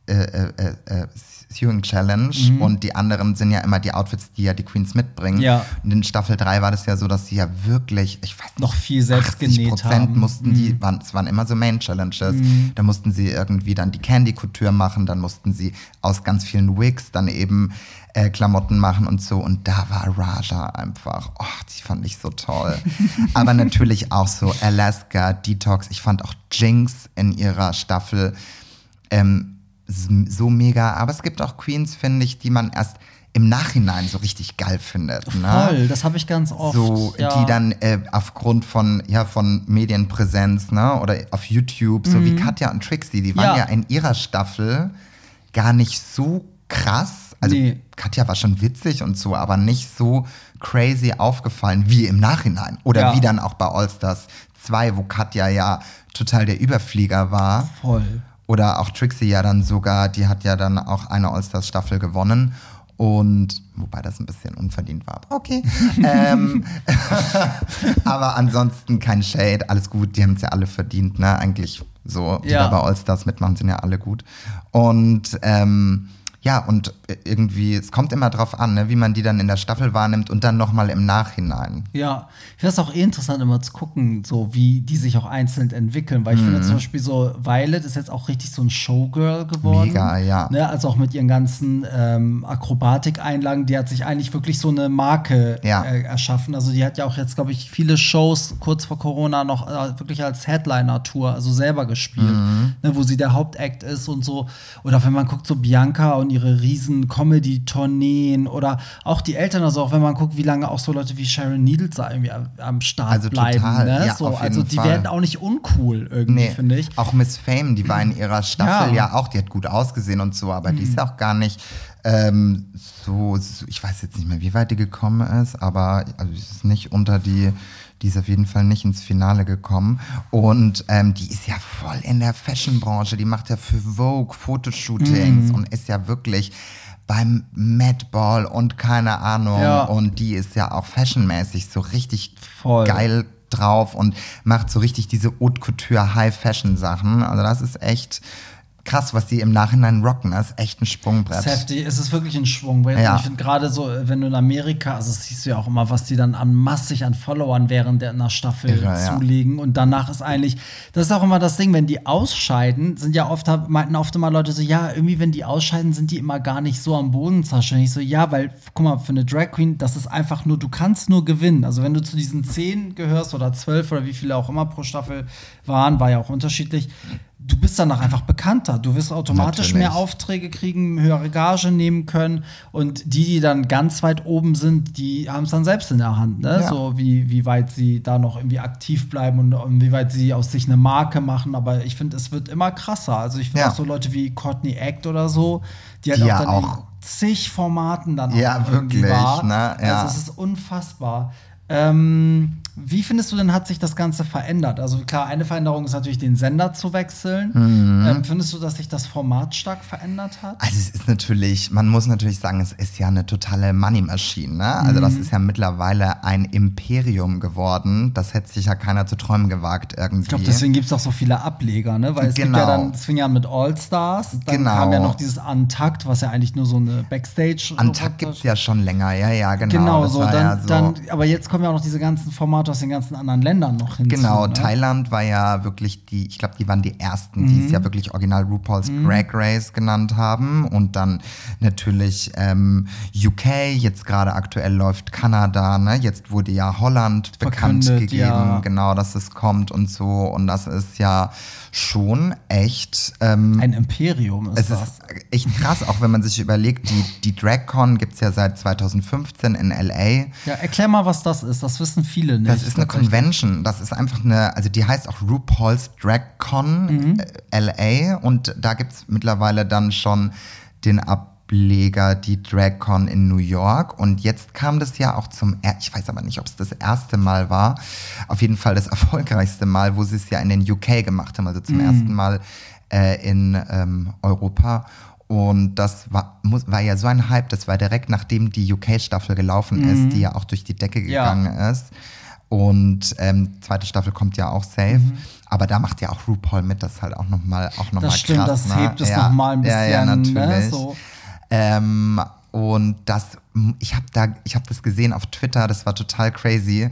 äh, äh, äh, äh Sewing Challenge mhm. und die anderen sind ja immer die Outfits, die ja die Queens mitbringen. Ja. Und in Staffel 3 war das ja so, dass sie ja wirklich, ich weiß nicht, noch viel selbst genäht haben. mussten mhm. die, waren, es waren immer so Main Challenges. Mhm. Da mussten sie irgendwie dann die Candy Couture machen, dann mussten sie aus ganz vielen Wigs dann eben äh, Klamotten machen und so. Und da war Raja einfach, oh, die fand ich so toll. Aber natürlich auch so Alaska, Detox. Ich fand auch Jinx in ihrer Staffel ähm, so mega. Aber es gibt auch Queens, finde ich, die man erst im Nachhinein so richtig geil findet. Ne? Voll, das habe ich ganz oft. So, ja. die dann äh, aufgrund von, ja, von Medienpräsenz, ne, oder auf YouTube, so wie Katja und Trixie, die waren Mhm. Ja. ja. in ihrer Staffel gar nicht so krass. Also Nee. Katja war schon witzig und so, aber nicht so crazy aufgefallen wie im Nachhinein. Oder Ja. wie dann auch bei All Stars 2, wo Katja ja total der Überflieger war. Voll. Oder auch Trixie ja dann sogar, die hat ja dann auch eine All-Stars-Staffel gewonnen. Und wobei das ein bisschen unverdient war. aber Okay. ähm, aber ansonsten kein Shade, alles gut. Die haben es ja alle verdient, ne? Eigentlich so. Die Ja. da bei All-Stars mitmachen, sind ja alle gut. Und ähm, ja, und irgendwie, es kommt immer drauf an, ne, wie man die dann in der Staffel wahrnimmt und dann nochmal im Nachhinein. Ja, ich finde es auch eh interessant, immer zu gucken, so wie die sich auch einzeln entwickeln, weil ich Mhm. finde zum Beispiel so, Violet ist jetzt auch richtig so ein Showgirl geworden. Mega, ja. Ne, also auch mit ihren ganzen ähm, Akrobatikeinlagen, die hat sich eigentlich wirklich so eine Marke Ja. äh, erschaffen. Also die hat ja auch jetzt, glaube ich, viele Shows kurz vor Corona noch äh, wirklich als Headliner-Tour, also selber gespielt, Mhm. ne, wo sie der Hauptact ist und so. Oder wenn man guckt, so Bianca und ihre riesen Comedy-Tourneen oder auch die Eltern, also auch wenn man guckt, wie lange auch so Leute wie Sharon Needles da irgendwie am, Start Also bleiben. total, ne? ja, so, auf jeden also die Fall. werden auch nicht uncool irgendwie, finde ich. Auch Miss Fame, die war in ihrer Staffel Ja. ja. auch, die hat gut ausgesehen und so, aber die ist ja auch gar nicht ähm, so, so, ich weiß jetzt nicht mehr, wie weit die gekommen ist, aber also, sie ist nicht unter die, die ist auf jeden Fall nicht ins Finale gekommen. Und ähm, die ist ja voll in der Fashion-Branche, die macht ja für Vogue Fotoshootings Mhm. und ist ja wirklich beim Mad Ball und keine Ahnung. Ja. Und die ist ja auch fashionmäßig so richtig Voll. geil drauf und macht so richtig diese Haute Couture High Fashion Sachen. Also das ist echt krass, was die im Nachhinein rocken. Das ist echt ein Sprungbrett. Ist heftig, es ist wirklich ein Schwungbrett. Ja. Ich finde gerade so, wenn du in Amerika, also das siehst du ja auch immer, was die dann an massig an Followern während der einer Staffel Irre, ja. zulegen. Und danach ist eigentlich, das ist auch immer das Ding, wenn die ausscheiden, sind ja oft, meinten oft immer Leute so, ja, irgendwie, wenn die ausscheiden, sind die immer gar nicht so am Boden zerstört. Ich so, ja, weil, guck mal, für eine Drag Queen, das ist einfach nur, du kannst nur gewinnen. Also wenn du zu diesen zehn gehörst oder zwölf oder wie viele auch immer pro Staffel waren, war ja auch unterschiedlich. Du bist danach einfach bekannter. Du wirst automatisch Natürlich. mehr Aufträge kriegen, höhere Gage nehmen können. Und die, die dann ganz weit oben sind, die haben es dann selbst in der Hand. Ne? Ja. So wie, wie weit sie da noch irgendwie aktiv bleiben und, und wie weit sie aus sich eine Marke machen. Aber ich finde, es wird immer krasser. Also ich finde Ja. auch so Leute wie Courtney Act oder so, die halt Die auch ja dann auch- in zig Formaten dann Ja, auch irgendwie wirklich, war. ne? Ja. Also es ist unfassbar. Ähm, wie findest du denn, hat sich das Ganze verändert? Also klar, eine Veränderung ist natürlich, den Sender zu wechseln. Mhm. Ähm, findest du, dass sich das Format stark verändert hat? Also es ist natürlich, man muss natürlich sagen, es ist ja eine totale Money-Maschine. Ne? Also das Mhm. ist ja mittlerweile ein Imperium geworden. Das hätte sich ja keiner zu träumen gewagt irgendwie. Ich glaube, deswegen gibt es auch so viele Ableger, ne? Weil es gibt ja Genau. dann, es fing ja mit All-Stars, dann Genau. kam ja noch dieses Untakt, was ja eigentlich nur so eine Backstage Antakt gibt es ja schon länger, ja, ja, genau. Genau, Das so dann, ja so. dann, aber jetzt kommen ja auch noch diese ganzen Formate aus den ganzen anderen Ländern noch hinzu. Genau, ne? Thailand war ja wirklich die, ich glaube, die waren die ersten, die es Mhm. ja wirklich original RuPaul's Drag Race genannt haben. Und dann natürlich ähm, UK, jetzt gerade aktuell läuft Kanada, ne? Jetzt wurde ja Holland bekannt Verkündet, gegeben, ja. genau, dass es kommt und so. Und das ist ja schon echt. Ähm, Ein Imperium ist es das. ist echt krass, auch wenn man sich überlegt, die, die DragCon gibt es ja seit 2015 in LA. Ja, erklär mal, was das ist. Das wissen viele nicht. Das ist eine. Convention. Das ist einfach eine, also die heißt auch RuPaul's Drag Con äh, LA und da gibt es mittlerweile dann schon den Ableger, die DragCon in New York. Und jetzt kam das ja auch zum, er ich weiß aber nicht, ob es das erste Mal war, auf jeden Fall das erfolgreichste Mal, wo sie es ja in den UK gemacht haben, also zum ersten Mal äh, in ähm, Europa. Und das war, muss, war ja so ein Hype, das war direkt nachdem die UK-Staffel gelaufen ist, die ja auch durch die Decke Ja. gegangen ist. Und ähm, zweite Staffel kommt ja auch safe. Aber da macht ja auch RuPaul mit, das ist halt auch nochmal auch noch mal Das stimmt, krass. das ne? hebt es ja, noch mal ein Ja, ja, bisschen, ne, natürlich. so. Ähm, und das, ich habe da, ich habe das gesehen auf Twitter, das war total crazy.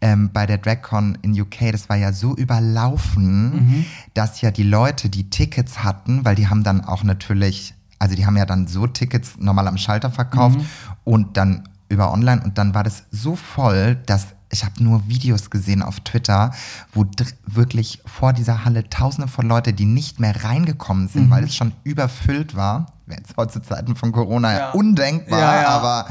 Ähm, bei der DragCon in UK, das war ja so überlaufen, Mhm. dass ja die Leute, die Tickets hatten, weil die haben dann auch natürlich, also die haben ja dann so Tickets normal am Schalter verkauft Mhm. und dann über online und dann war das so voll, dass ich habe nur Videos gesehen auf Twitter, wo wirklich vor dieser Halle tausende von Leute, die nicht mehr reingekommen sind, weil es schon überfüllt war. wäre jetzt heute zu Zeiten von Corona ja. undenkbar, ja, ja. aber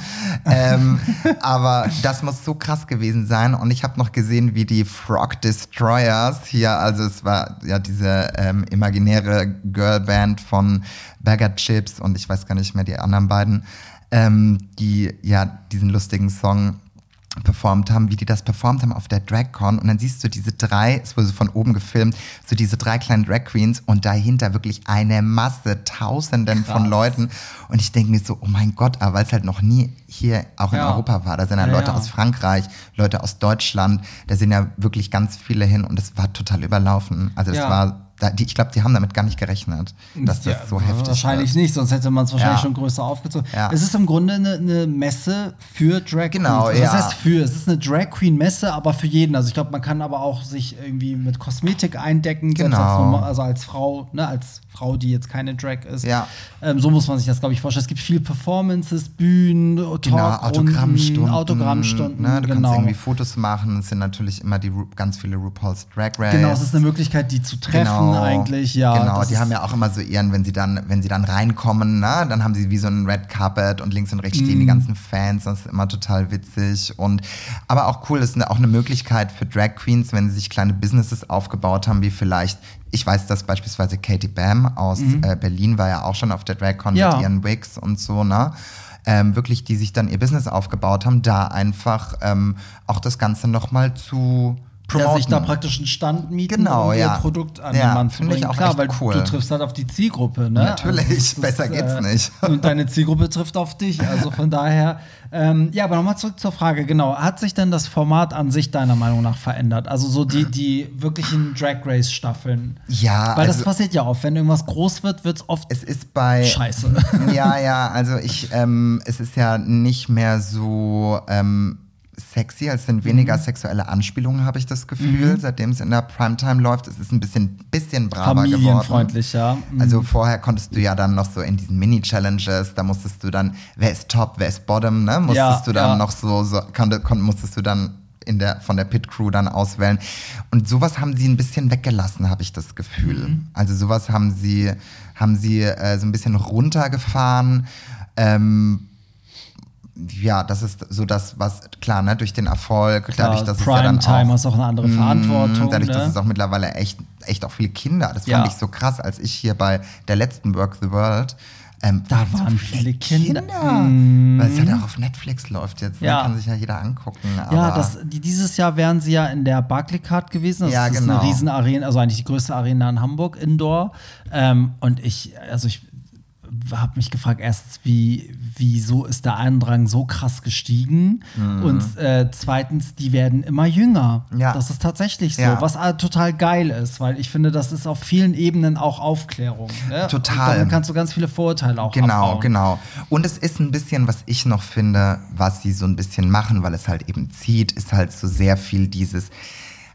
ähm, aber das muss so krass gewesen sein. Und ich habe noch gesehen, wie die Frog Destroyers hier, also es war ja diese ähm, imaginäre Girlband von Bagger Chips und ich weiß gar nicht mehr die anderen beiden, ähm, die ja diesen lustigen Song performt haben, wie die das performt haben auf der DragCon und dann siehst du diese drei, es wurde so von oben gefilmt, so diese drei kleinen Drag Queens und dahinter wirklich eine Masse, Tausenden Krass. von Leuten und ich denke mir so, oh mein Gott, aber weil es halt noch nie hier auch in ja. Europa war, da sind ja, ja Leute ja. aus Frankreich, Leute aus Deutschland, da sind ja wirklich ganz viele hin und es war total überlaufen, also es war ich glaube, die haben damit gar nicht gerechnet, dass das ja, so heftig ist. Wahrscheinlich wird. nicht, sonst hätte man es wahrscheinlich ja. schon größer aufgezogen. Ja. Es ist im Grunde eine, eine Messe für Drag Queens. Genau, also, ja. Das heißt für, es ist eine Drag Queen Messe, aber für jeden. Also ich glaube, man kann aber auch sich irgendwie mit Kosmetik eindecken, genau. als, also als Frau, ne, als Frau, die jetzt keine Drag ist. Ja. Ähm, so muss man sich das, glaube ich, vorstellen. Es gibt viel Performances, Bühnen, Talk genau, Autogrammstunden. Autogrammstunden, ne? Du genau. kannst irgendwie Fotos machen. Es sind natürlich immer die ganz viele RuPaul's Drag Race. Genau, es ist eine Möglichkeit, die zu treffen genau, eigentlich. Ja, genau, die haben ja auch immer so ihren, wenn sie dann, wenn sie dann reinkommen, ne? dann haben sie wie so ein Red Carpet und links und rechts stehen mm. die ganzen Fans. Das ist immer total witzig. Und aber auch cool, das ist auch eine Möglichkeit für Drag Queens, wenn sie sich kleine Businesses aufgebaut haben, wie vielleicht ich weiß, dass beispielsweise Katie Bam aus mhm. äh, Berlin war ja auch schon auf der DragCon ja. mit ihren Wigs und so, ne? Ähm, wirklich, die sich dann ihr Business aufgebaut haben, da einfach ähm, auch das Ganze nochmal zu promoten. Ja, sich da praktisch einen Stand mieten genau, und ja. ihr Produkt an ja, den Mann zu bringen. Ich auch Klar, weil cool. du triffst halt auf die Zielgruppe. Ne? Natürlich, also besser ist, geht's äh, nicht. Und deine Zielgruppe trifft auf dich. Also von daher, ähm, ja, aber nochmal zurück zur Frage, genau. Hat sich denn das Format an sich deiner Meinung nach verändert? Also so die, die wirklichen Drag Race Staffeln. Ja. Weil also, das passiert ja oft. Wenn irgendwas groß wird, wird es oft es ist bei, scheiße. Ja, ja, also ich, ähm, es ist ja nicht mehr so, ähm, sexy, es sind weniger mhm. sexuelle Anspielungen, habe ich das Gefühl, mhm. seitdem es in der Primetime läuft. Es ist ein bisschen, bisschen braver Familienfreundlich, geworden. ja. Mhm. Also vorher konntest du ja dann noch so in diesen Mini-Challenges, da musstest du dann, wer ist Top, wer ist Bottom, ne? Musstest ja, du dann ja. noch so, so kon, kon, musstest du dann in der, von der Pit Crew dann auswählen. Und sowas haben sie ein bisschen weggelassen, habe ich das Gefühl. Mhm. Also sowas haben sie, haben sie äh, so ein bisschen runtergefahren. Ähm, ja, das ist so das, was, klar, ne, durch den Erfolg, klar, dadurch, dass Prime es ja dann Time auch, ist auch eine andere mm, Verantwortung. Dadurch, ne? dass es auch mittlerweile echt, echt auch viele Kinder, das ja. fand ich so krass, als ich hier bei der letzten Work the World ähm, da waren so viele Kinder. Kinder. Mm. Weil es ja auch auf Netflix läuft jetzt. Ne? Ja. kann sich ja jeder angucken. ja, das, die, dieses Jahr wären sie ja in der Barclaycard gewesen. Das ja, ist genau. eine Riesenarena, also eigentlich die größte Arena in Hamburg, Indoor. Ähm, und ich, also ich habe mich gefragt, erstens, wie, wieso ist der Andrang so krass gestiegen? Mhm. Und äh, zweitens, die werden immer jünger. Ja. Das ist tatsächlich so, ja. was äh, total geil ist, weil ich finde, das ist auf vielen Ebenen auch Aufklärung. Ne? Total. Und dann kannst du ganz viele Vorurteile auch Genau, abbauen. genau. Und es ist ein bisschen, was ich noch finde, was sie so ein bisschen machen, weil es halt eben zieht, ist halt so sehr viel dieses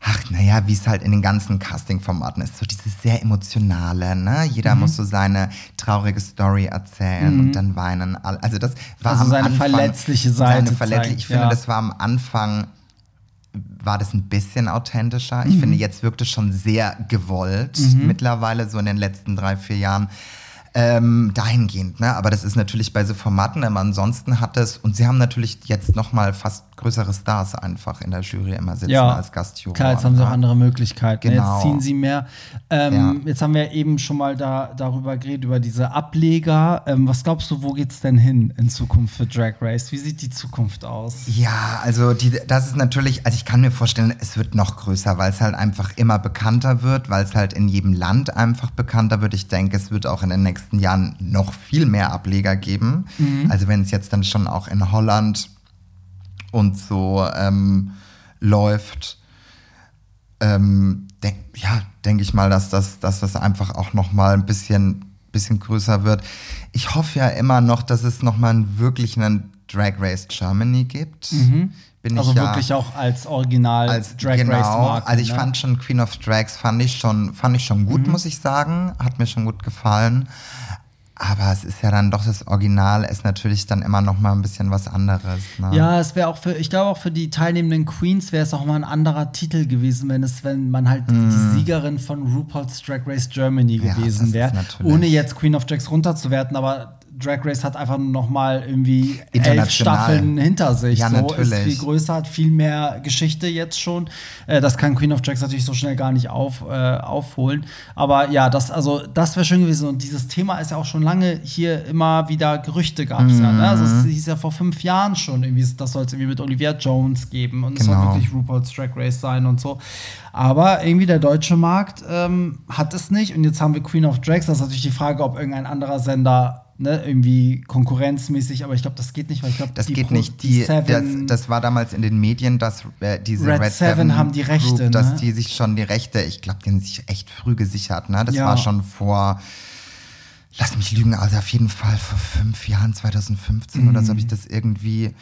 ach, naja, wie es halt in den ganzen Casting-Formaten ist, so dieses sehr emotionale, ne? Jeder mhm. muss so seine traurige Story erzählen mhm. und dann weinen. Also das war also am seine Anfang, verletzliche Seite. Seine verletzliche, ich finde, ja. das war am Anfang war das ein bisschen authentischer. Mhm. Ich finde, jetzt wirkt es schon sehr gewollt mhm. mittlerweile, so in den letzten drei, vier Jahren. Ähm, dahingehend, ne? Aber das ist natürlich bei so Formaten, aber ansonsten hat es, und sie haben natürlich jetzt nochmal fast größere Stars einfach in der Jury immer sitzen ja, als Gastjuror. Klar, jetzt haben sie auch andere Möglichkeiten. Genau. Jetzt ziehen sie mehr. Ähm, ja. Jetzt haben wir eben schon mal da, darüber geredet, über diese Ableger. Ähm, was glaubst du, wo geht es denn hin in Zukunft für Drag Race? Wie sieht die Zukunft aus? Ja, also die, das ist natürlich, also ich kann mir vorstellen, es wird noch größer, weil es halt einfach immer bekannter wird, weil es halt in jedem Land einfach bekannter wird. Ich denke, es wird auch in den nächsten nächsten Jahren noch viel mehr Ableger geben. Mhm. Also wenn es jetzt dann schon auch in Holland und so ähm, läuft, ähm, denk, ja, denke ich mal, dass das, dass das einfach auch noch mal ein bisschen, bisschen größer wird. Ich hoffe ja immer noch, dass es noch mal einen wirklichen Drag Race Germany gibt. Mhm. Also wirklich ja, auch als Original als, Drag genau, Race Marke. Also ich ne? fand schon Queen of Drags fand ich schon fand ich schon gut, mhm. muss ich sagen, hat mir schon gut gefallen. Aber es ist ja dann doch das Original, ist natürlich dann immer noch mal ein bisschen was anderes. Ne? Ja, es wäre auch für, ich glaube auch für die teilnehmenden Queens wäre es auch mal ein anderer Titel gewesen, wenn es, wenn man halt mm. die Siegerin von RuPaul's Drag Race Germany gewesen ja, wäre. Ohne jetzt Queen of Drags runterzuwerten, aber Drag Race hat einfach noch mal irgendwie elf Staffeln hinter sich. Ja, so natürlich. ist viel größer, hat viel mehr Geschichte jetzt schon. Äh, das kann Queen of Drags natürlich so schnell gar nicht auf, äh, aufholen. Aber ja, das, also, das wäre schön gewesen. Und dieses Thema ist ja auch schon lange hier immer wieder Gerüchte gab es mhm. ja. Ne? Also es hieß ja vor fünf Jahren schon irgendwie, das soll es irgendwie mit Olivia Jones geben und es soll genau. wirklich RuPaul's Drag Race sein und so. Aber irgendwie der deutsche Markt ähm, hat es nicht. Und jetzt haben wir Queen of Drags. Das ist natürlich die Frage, ob irgendein anderer Sender Ne, irgendwie konkurrenzmäßig, aber ich glaube, das geht nicht, weil ich glaube, das geht Pro nicht. Die, die das, das, war damals in den Medien, dass äh, diese Red, Red Seven, Seven haben die Rechte, Group, dass ne? die sich schon die Rechte, ich glaube, die haben sich echt früh gesichert. Ne? Das ja. war schon vor, lass mich lügen, also auf jeden Fall vor fünf Jahren, 2015 mhm. oder so habe ich das irgendwie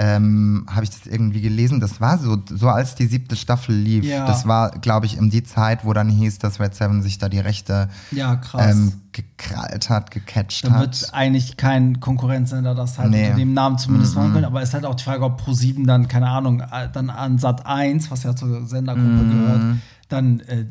ähm, habe ich das irgendwie gelesen. Das war so, so als die siebte Staffel lief. Ja. Das war, glaube ich, um die Zeit, wo dann hieß, dass Red Seven sich da die Rechte ja, ähm, gekrallt hat, gecatcht da hat. Da wird eigentlich kein Konkurrenzsender das halt nee. unter dem Namen zumindest mm -mm. machen können. Aber es ist halt auch die Frage, ob Pro7 dann, keine Ahnung, äh, dann an Sat 1, was ja zur Sendergruppe mm gehört, dann äh,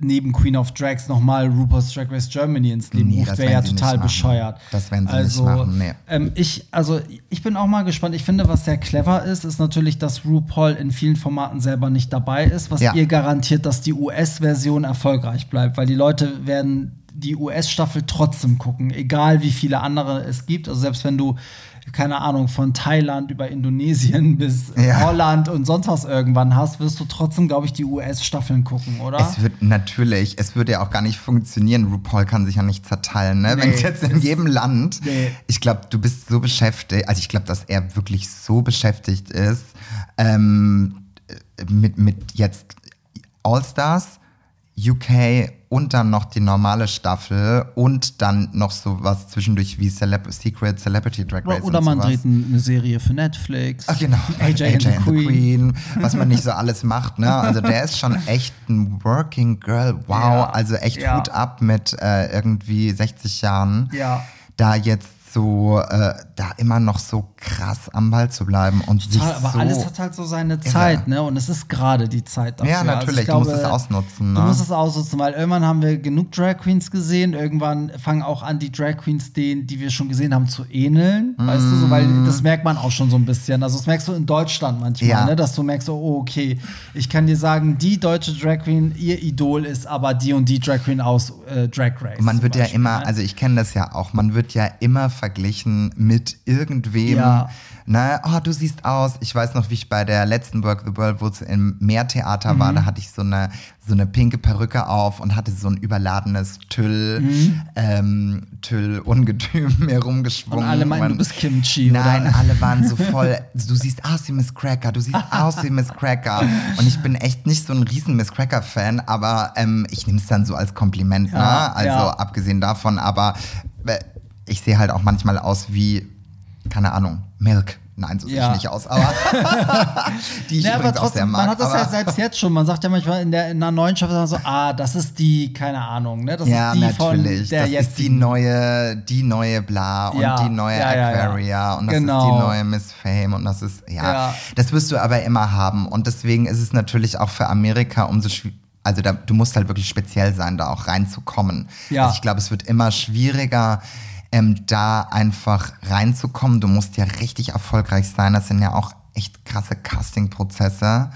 neben Queen of Drags nochmal Rupert's Drag Race Germany ins Leben nee, ruft, wäre ja total bescheuert. Das werden sie also, nicht machen, nee. Ähm, ich, also, ich bin auch mal gespannt. Ich finde, was sehr clever ist, ist natürlich, dass RuPaul in vielen Formaten selber nicht dabei ist, was ja. ihr garantiert, dass die US-Version erfolgreich bleibt, weil die Leute werden die US-Staffel trotzdem gucken, egal wie viele andere es gibt. Also selbst wenn du keine Ahnung, von Thailand über Indonesien bis ja. Holland und sonst was irgendwann hast, wirst du trotzdem, glaube ich, die US-Staffeln gucken, oder? Es wird natürlich, es würde ja auch gar nicht funktionieren. RuPaul kann sich ja nicht zerteilen, ne? Nee, Wenn es jetzt in jedem Land, nee. ich glaube, du bist so beschäftigt, also ich glaube, dass er wirklich so beschäftigt ist ähm, mit, mit jetzt All-Stars, UK und dann noch die normale Staffel und dann noch so was zwischendurch wie Celeb Secret Celebrity Drag Race. Oder man dreht eine Serie für Netflix. Ach genau, AJ, AJ and, and, the, Queen. Queen. was man nicht so alles macht. Ne? Also der ist schon echt ein Working Girl. Wow, ja. also echt ja. Hut ab mit äh, irgendwie 60 Jahren. Ja. Da jetzt so äh, da immer noch so krass am Ball zu bleiben und Total, sich aber so alles hat halt so seine Zeit, ne? Und es ist gerade die Zeit dafür. Ja, also natürlich, also glaube, du musst es ausnutzen. Ne? Du musst es ausnutzen, weil irgendwann haben wir genug Drag Queens gesehen, irgendwann fangen auch an, die Drag Queens, denen, die wir schon gesehen haben, zu ähneln. Mm. Weißt du, so, weil mm. das merkt man auch schon so ein bisschen. Also das merkst du in Deutschland manchmal, ja. ne? Dass du merkst, oh, okay, ich kann dir sagen, die deutsche Drag Queen, ihr Idol ist aber die und die Drag Queen aus äh, Drag Race. Man wird ja immer, ne? also ich kenne das ja auch, man wird ja immer verglichen verglichen mit irgendwem. Ja. Na, oh, du siehst aus. Ich weiß noch, wie ich bei der letzten Work the World, wo es im Meertheater mhm. war, da hatte ich so eine, so eine pinke Perücke auf und hatte so ein überladenes Tüll, mhm. ähm, Tüll-Ungetüm herumgeschwungen. Und alle meinen, du bist Kimchi, Nein, oder? alle waren so voll, du siehst aus wie Miss Cracker, du siehst aus wie Miss Cracker. Und ich bin echt nicht so ein riesen Miss Cracker-Fan, aber ähm, ich nehme es dann so als Kompliment, ja, ne? Also ja. abgesehen davon, aber äh, ich sehe halt auch manchmal aus wie, keine Ahnung, Milk. Nein, so ja. sehe ich nicht aus, aber die ich ja, aber trotzdem, auch sehr mag. Man hat das ja selbst jetzt schon. Man sagt ja manchmal in, der, in einer neuen Staffel so, ah, das ist die, keine Ahnung, ne? Das ja, ist die natürlich. Von der das ist die neue, die neue Bla und ja. die neue Aquaria und das genau. ist die neue Miss Fame und das ist, ja, das wirst du aber immer haben und deswegen ist es natürlich auch für Amerika umso schwieriger also da, du musst halt wirklich speziell sein, da auch reinzukommen. Ja. Also ich glaube, es wird immer schwieriger, ähm, da einfach reinzukommen. Du musst ja richtig erfolgreich sein. Das sind ja auch echt krasse Casting-Prozesse.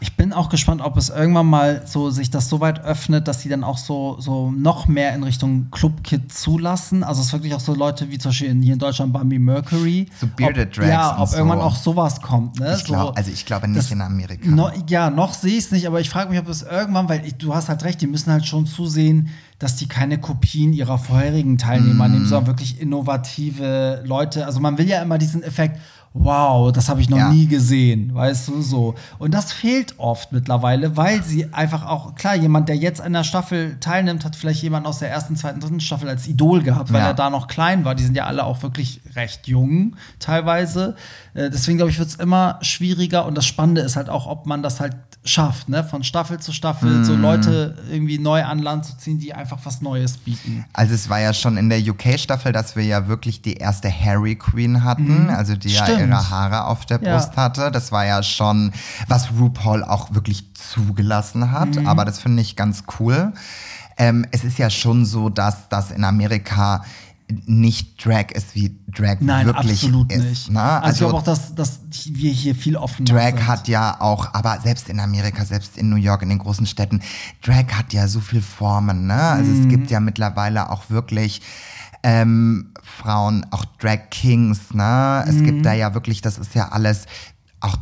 Ich bin auch gespannt, ob es irgendwann mal so sich das so weit öffnet, dass sie dann auch so, so noch mehr in Richtung Club-Kid zulassen. Also es ist wirklich auch so Leute wie zum Beispiel hier in Deutschland Bambi Mercury. So Bearded Drags. Ja, ob irgendwann auch sowas kommt. Ne? Ich glaub, so, also ich glaube nicht in Amerika. No, ja, noch sehe ich es nicht, aber ich frage mich, ob es irgendwann, weil ich, du hast halt recht, die müssen halt schon zusehen, dass die keine Kopien ihrer vorherigen Teilnehmer mm. nehmen, sondern wirklich innovative Leute. Also man will ja immer diesen Effekt, wow, das habe ich noch ja. nie gesehen, weißt du, so. Und das fehlt oft mittlerweile, weil sie einfach auch, klar, jemand, der jetzt an der Staffel teilnimmt, hat vielleicht jemand aus der ersten, zweiten, dritten Staffel als Idol gehabt, weil ja. er da noch klein war. Die sind ja alle auch wirklich recht jung teilweise. Äh, deswegen glaube ich, wird es immer schwieriger und das Spannende ist halt auch, ob man das halt schafft, ne? von Staffel zu Staffel, mm. so Leute irgendwie neu an Land zu ziehen, die einfach was Neues bieten. Also es war ja schon in der UK-Staffel, dass wir ja wirklich die erste Harry Queen hatten, mm. also die Stimmt. ja ihre Haare auf der Brust ja. hatte. Das war ja schon, was RuPaul auch wirklich zugelassen hat, mm. aber das finde ich ganz cool. Ähm, es ist ja schon so, dass das in Amerika nicht Drag ist, wie Drag Nein, wirklich absolut ist. nicht. Ne? Also, ich glaube auch, dass, dass wir hier viel offener Drag sind. hat ja auch, aber selbst in Amerika, selbst in New York, in den großen Städten, Drag hat ja so viel Formen. Ne? Also Mhm. es gibt ja mittlerweile auch wirklich ähm, Frauen, auch Drag Kings. Ne? Es Mhm. gibt da ja wirklich, das ist ja alles auch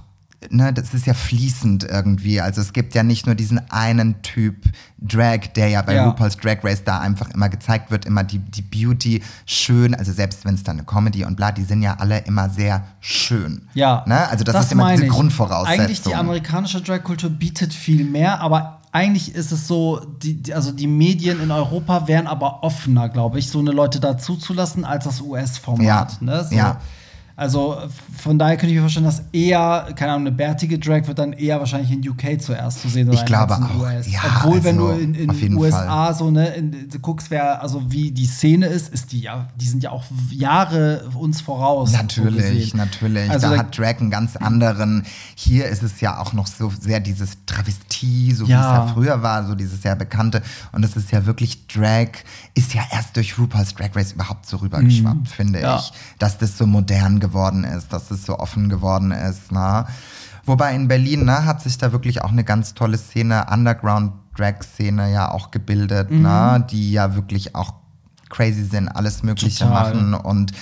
Ne, das ist ja fließend irgendwie. Also es gibt ja nicht nur diesen einen Typ Drag, der ja bei Ja. RuPaul's Drag Race da einfach immer gezeigt wird, immer die, die Beauty schön. Also selbst wenn es dann eine Comedy und bla, die sind ja alle immer sehr schön. Ja. Ne? Also das, ist immer diese ich. Grundvoraussetzung. Eigentlich die amerikanische Drag-Kultur bietet viel mehr, aber eigentlich ist es so, die, also die Medien in Europa wären aber offener, glaube ich, so eine Leute dazu zu lassen, als das US-Format. Ja. Ne? So. Ja. Also von daher könnte ich mir vorstellen, dass eher, keine Ahnung, eine bärtige Drag wird dann eher wahrscheinlich in UK zuerst zu sehen Ich sein glaube als in auch. US. Ja, Obwohl, wenn du also in, in USA so ne, in, du guckst, wer also wie die Szene ist, ist die ja, die sind ja auch Jahre uns voraus. so Natürlich, gesehen. natürlich. Also da da- hat Drag einen ganz anderen. Hier ist es ja auch noch so sehr dieses Travestie, so wie Ja. es ja früher war, so dieses sehr bekannte. Und es ist ja wirklich Drag, ist ja erst durch RuPaul's Drag Race überhaupt so rübergeschwappt, finde Mhm. Ja. ich. Dass das so modern geworden ist, dass das so offen geworden ist. Na? Wobei in Berlin ne, hat sich da wirklich auch eine ganz tolle Szene, Underground-Drag-Szene ja auch gebildet, Mhm. na, die ja wirklich auch crazy sind, alles Mögliche Total. machen und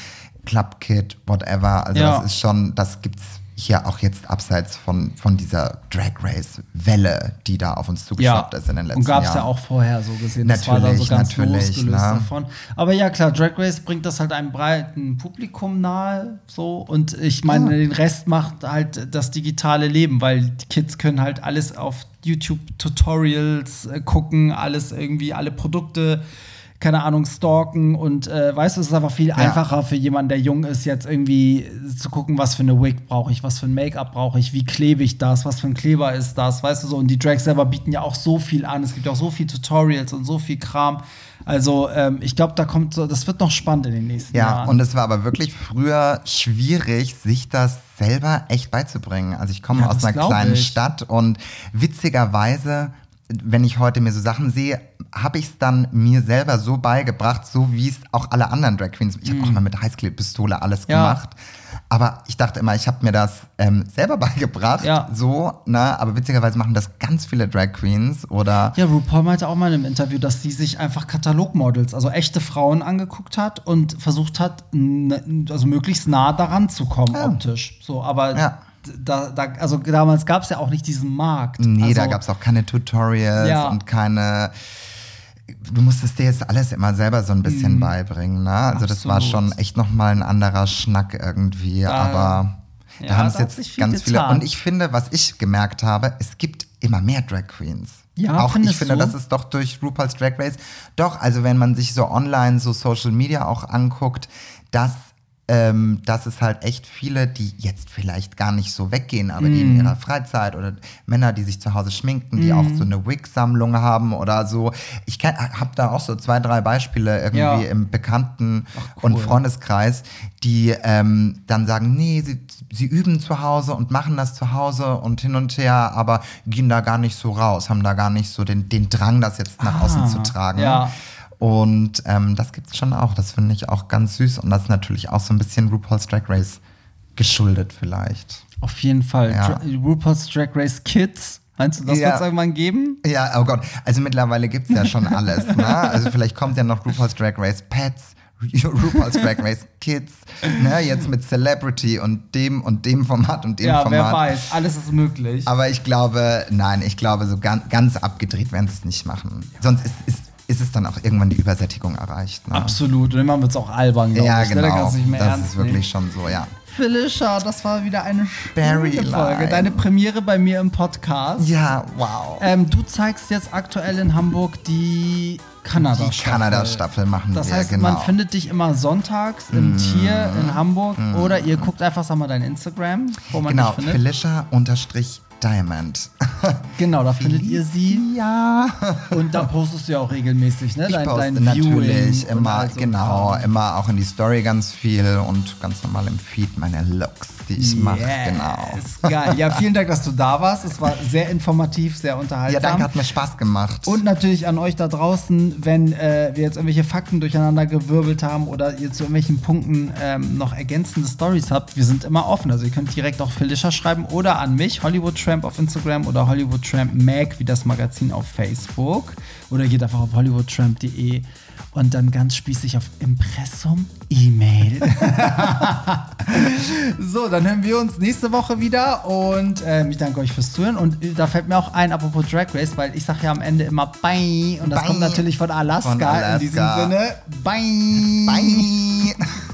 Club Kid, whatever. Also Ja. das ist schon, das gibt's hier auch jetzt abseits von, von dieser Drag Race Welle, die da auf uns zugeschwappt ist in den letzten Und gab es Jahren. ja auch vorher so gesehen. Das war da so Natürlich, ganz natürlich, losgelöst ne? davon. Aber ja, klar, Drag Race bringt das halt einem breiten Publikum nahe. So. Und ich meine, den Rest macht halt das digitale Leben, weil die Kids können halt alles auf YouTube-Tutorials äh, gucken, alles irgendwie, alle Produkte keine Ahnung, stalken und äh, weißt du, es ist einfach viel einfacher für jemanden, der jung ist, jetzt irgendwie zu gucken, was für eine Wig brauche ich, was für ein Make-up brauche ich, wie klebe ich das, was für ein Kleber ist das, weißt du so. Und die Drags selber bieten ja auch so viel an. Es gibt ja auch so viel Tutorials und so viel Kram. Also ähm, ich glaube, da kommt so, das wird noch spannend in den nächsten Ja, Jahren. und es war aber wirklich früher schwierig, sich das selber echt beizubringen. Also ich komme Ja, aus einer kleinen ich. Stadt und witzigerweise, wenn ich heute mir so Sachen sehe, habe ich es dann mir selber so beigebracht, so wie es auch alle anderen Drag Queens. Ich habe auch mal mit Heißklebpistole alles Mhm. Ja. gemacht. Aber ich dachte immer, ich habe mir das ähm, selber beigebracht. Ja. So, ne? Aber witzigerweise machen das ganz viele Drag Queens oder Ja, RuPaul meinte auch mal in einem Interview, dass sie sich einfach Katalogmodels, also echte Frauen angeguckt hat und versucht hat, also möglichst nah daran zu kommen optisch. So, aber Ja. Da, da, also damals gab es ja auch nicht diesen Markt. Nee, also, da gab es auch keine Tutorials Ja. und keine. Du musstest dir jetzt alles immer selber so ein bisschen beibringen, ne? Also das war Mhm. Absolut. schon echt nochmal ein anderer Schnack irgendwie, aber ja, da haben da es jetzt viel ganz viele. getan. Und ich finde, was ich gemerkt habe, es gibt immer mehr Drag Queens. Ja, auch ich finde, du? das ist doch durch RuPaul's Drag Race. Doch, also wenn man sich so online, so Social Media auch anguckt, dass ähm, dass es halt echt viele, die jetzt vielleicht gar nicht so weggehen, aber die Mhm. in ihrer Freizeit oder Männer, die sich zu Hause schminken, die auch Mhm. so eine Wig-Sammlung haben oder so. Ich habe da auch so zwei, drei Beispiele irgendwie Ja. im Bekannten- cool. und Freundeskreis, die ähm, dann sagen, nee, sie, sie üben zu Hause und machen das zu Hause und hin und her, aber gehen da gar nicht so raus, haben da gar nicht so den, den Drang, das jetzt nach Ah, außen zu tragen. ja. Und ähm, das gibt's schon auch. Das finde ich auch ganz süß. Und das ist natürlich auch so ein bisschen RuPaul's Drag Race geschuldet vielleicht. Auf jeden Fall. Ja. Dra RuPaul's Drag Race Kids. Meinst du, das Ja. wird es irgendwann geben? Ja, oh Gott. Also mittlerweile gibt's ja schon alles. ne? Also vielleicht kommt ja noch RuPaul's Drag Race Pets, RuPaul's Drag Race Kids, ne? jetzt mit Celebrity und dem und dem Format und dem Ja, Format. wer weiß. Alles ist möglich. Aber ich glaube, nein, ich glaube, so ganz, ganz abgedreht werden sie es nicht machen. Sonst ist, ist, ist es dann auch irgendwann die Übersättigung erreicht. Ne? Absolut. Und irgendwann wird es auch albern, glaube Ja, ich. ne? Da genau. mehr Das ernst ist wirklich nehmen. schon so, ja. Felicia, das war wieder eine Barry schöne Folge. Line. Deine Premiere bei mir im Podcast. Ja, wow. Ähm, du zeigst jetzt aktuell in Hamburg die Kanada-Staffel. Die Kanada-Staffel machen Das wir, heißt, genau. man findet dich immer sonntags im Tier in Hamburg oder ihr guckt einfach, sag mal, dein Instagram, wo man Genau, dich findet. Felicia unterstrich Diamond. Genau, da findet ihr sie. Ja. Und da postest du ja auch regelmäßig, ne? Ich dein, poste dein natürlich Viewing immer, also genau, immer auch in die Story ganz viel und ganz normal im Feed meine Looks, die ich mache, Yes, genau. Geil. Ja, vielen Dank, dass du da warst. Es war sehr informativ, sehr Ja, unterhaltsam. danke, hat mir Spaß gemacht. Und natürlich an euch da draußen, wenn äh, wir jetzt irgendwelche Fakten durcheinander gewirbelt haben oder ihr zu irgendwelchen Punkten ähm, noch ergänzende Stories habt, wir sind immer offen. Also ihr könnt direkt auch Felicia schreiben oder an mich, Hollywood Tramp auf Instagram oder Hollywood Tramp Mag, wie das Magazin auf Facebook. Oder geht einfach auf hollywoodtramp.de und dann ganz spießig auf Impressum E-Mail. so, dann hören wir uns nächste Woche wieder und ähm, ich danke euch fürs Zuhören. Und äh, da fällt mir auch ein, apropos Drag Race, weil ich sage ja am Ende immer Bye und das Bye. kommt natürlich von Alaska, Von Alaska. in diesem Sinne. Bye. Bye.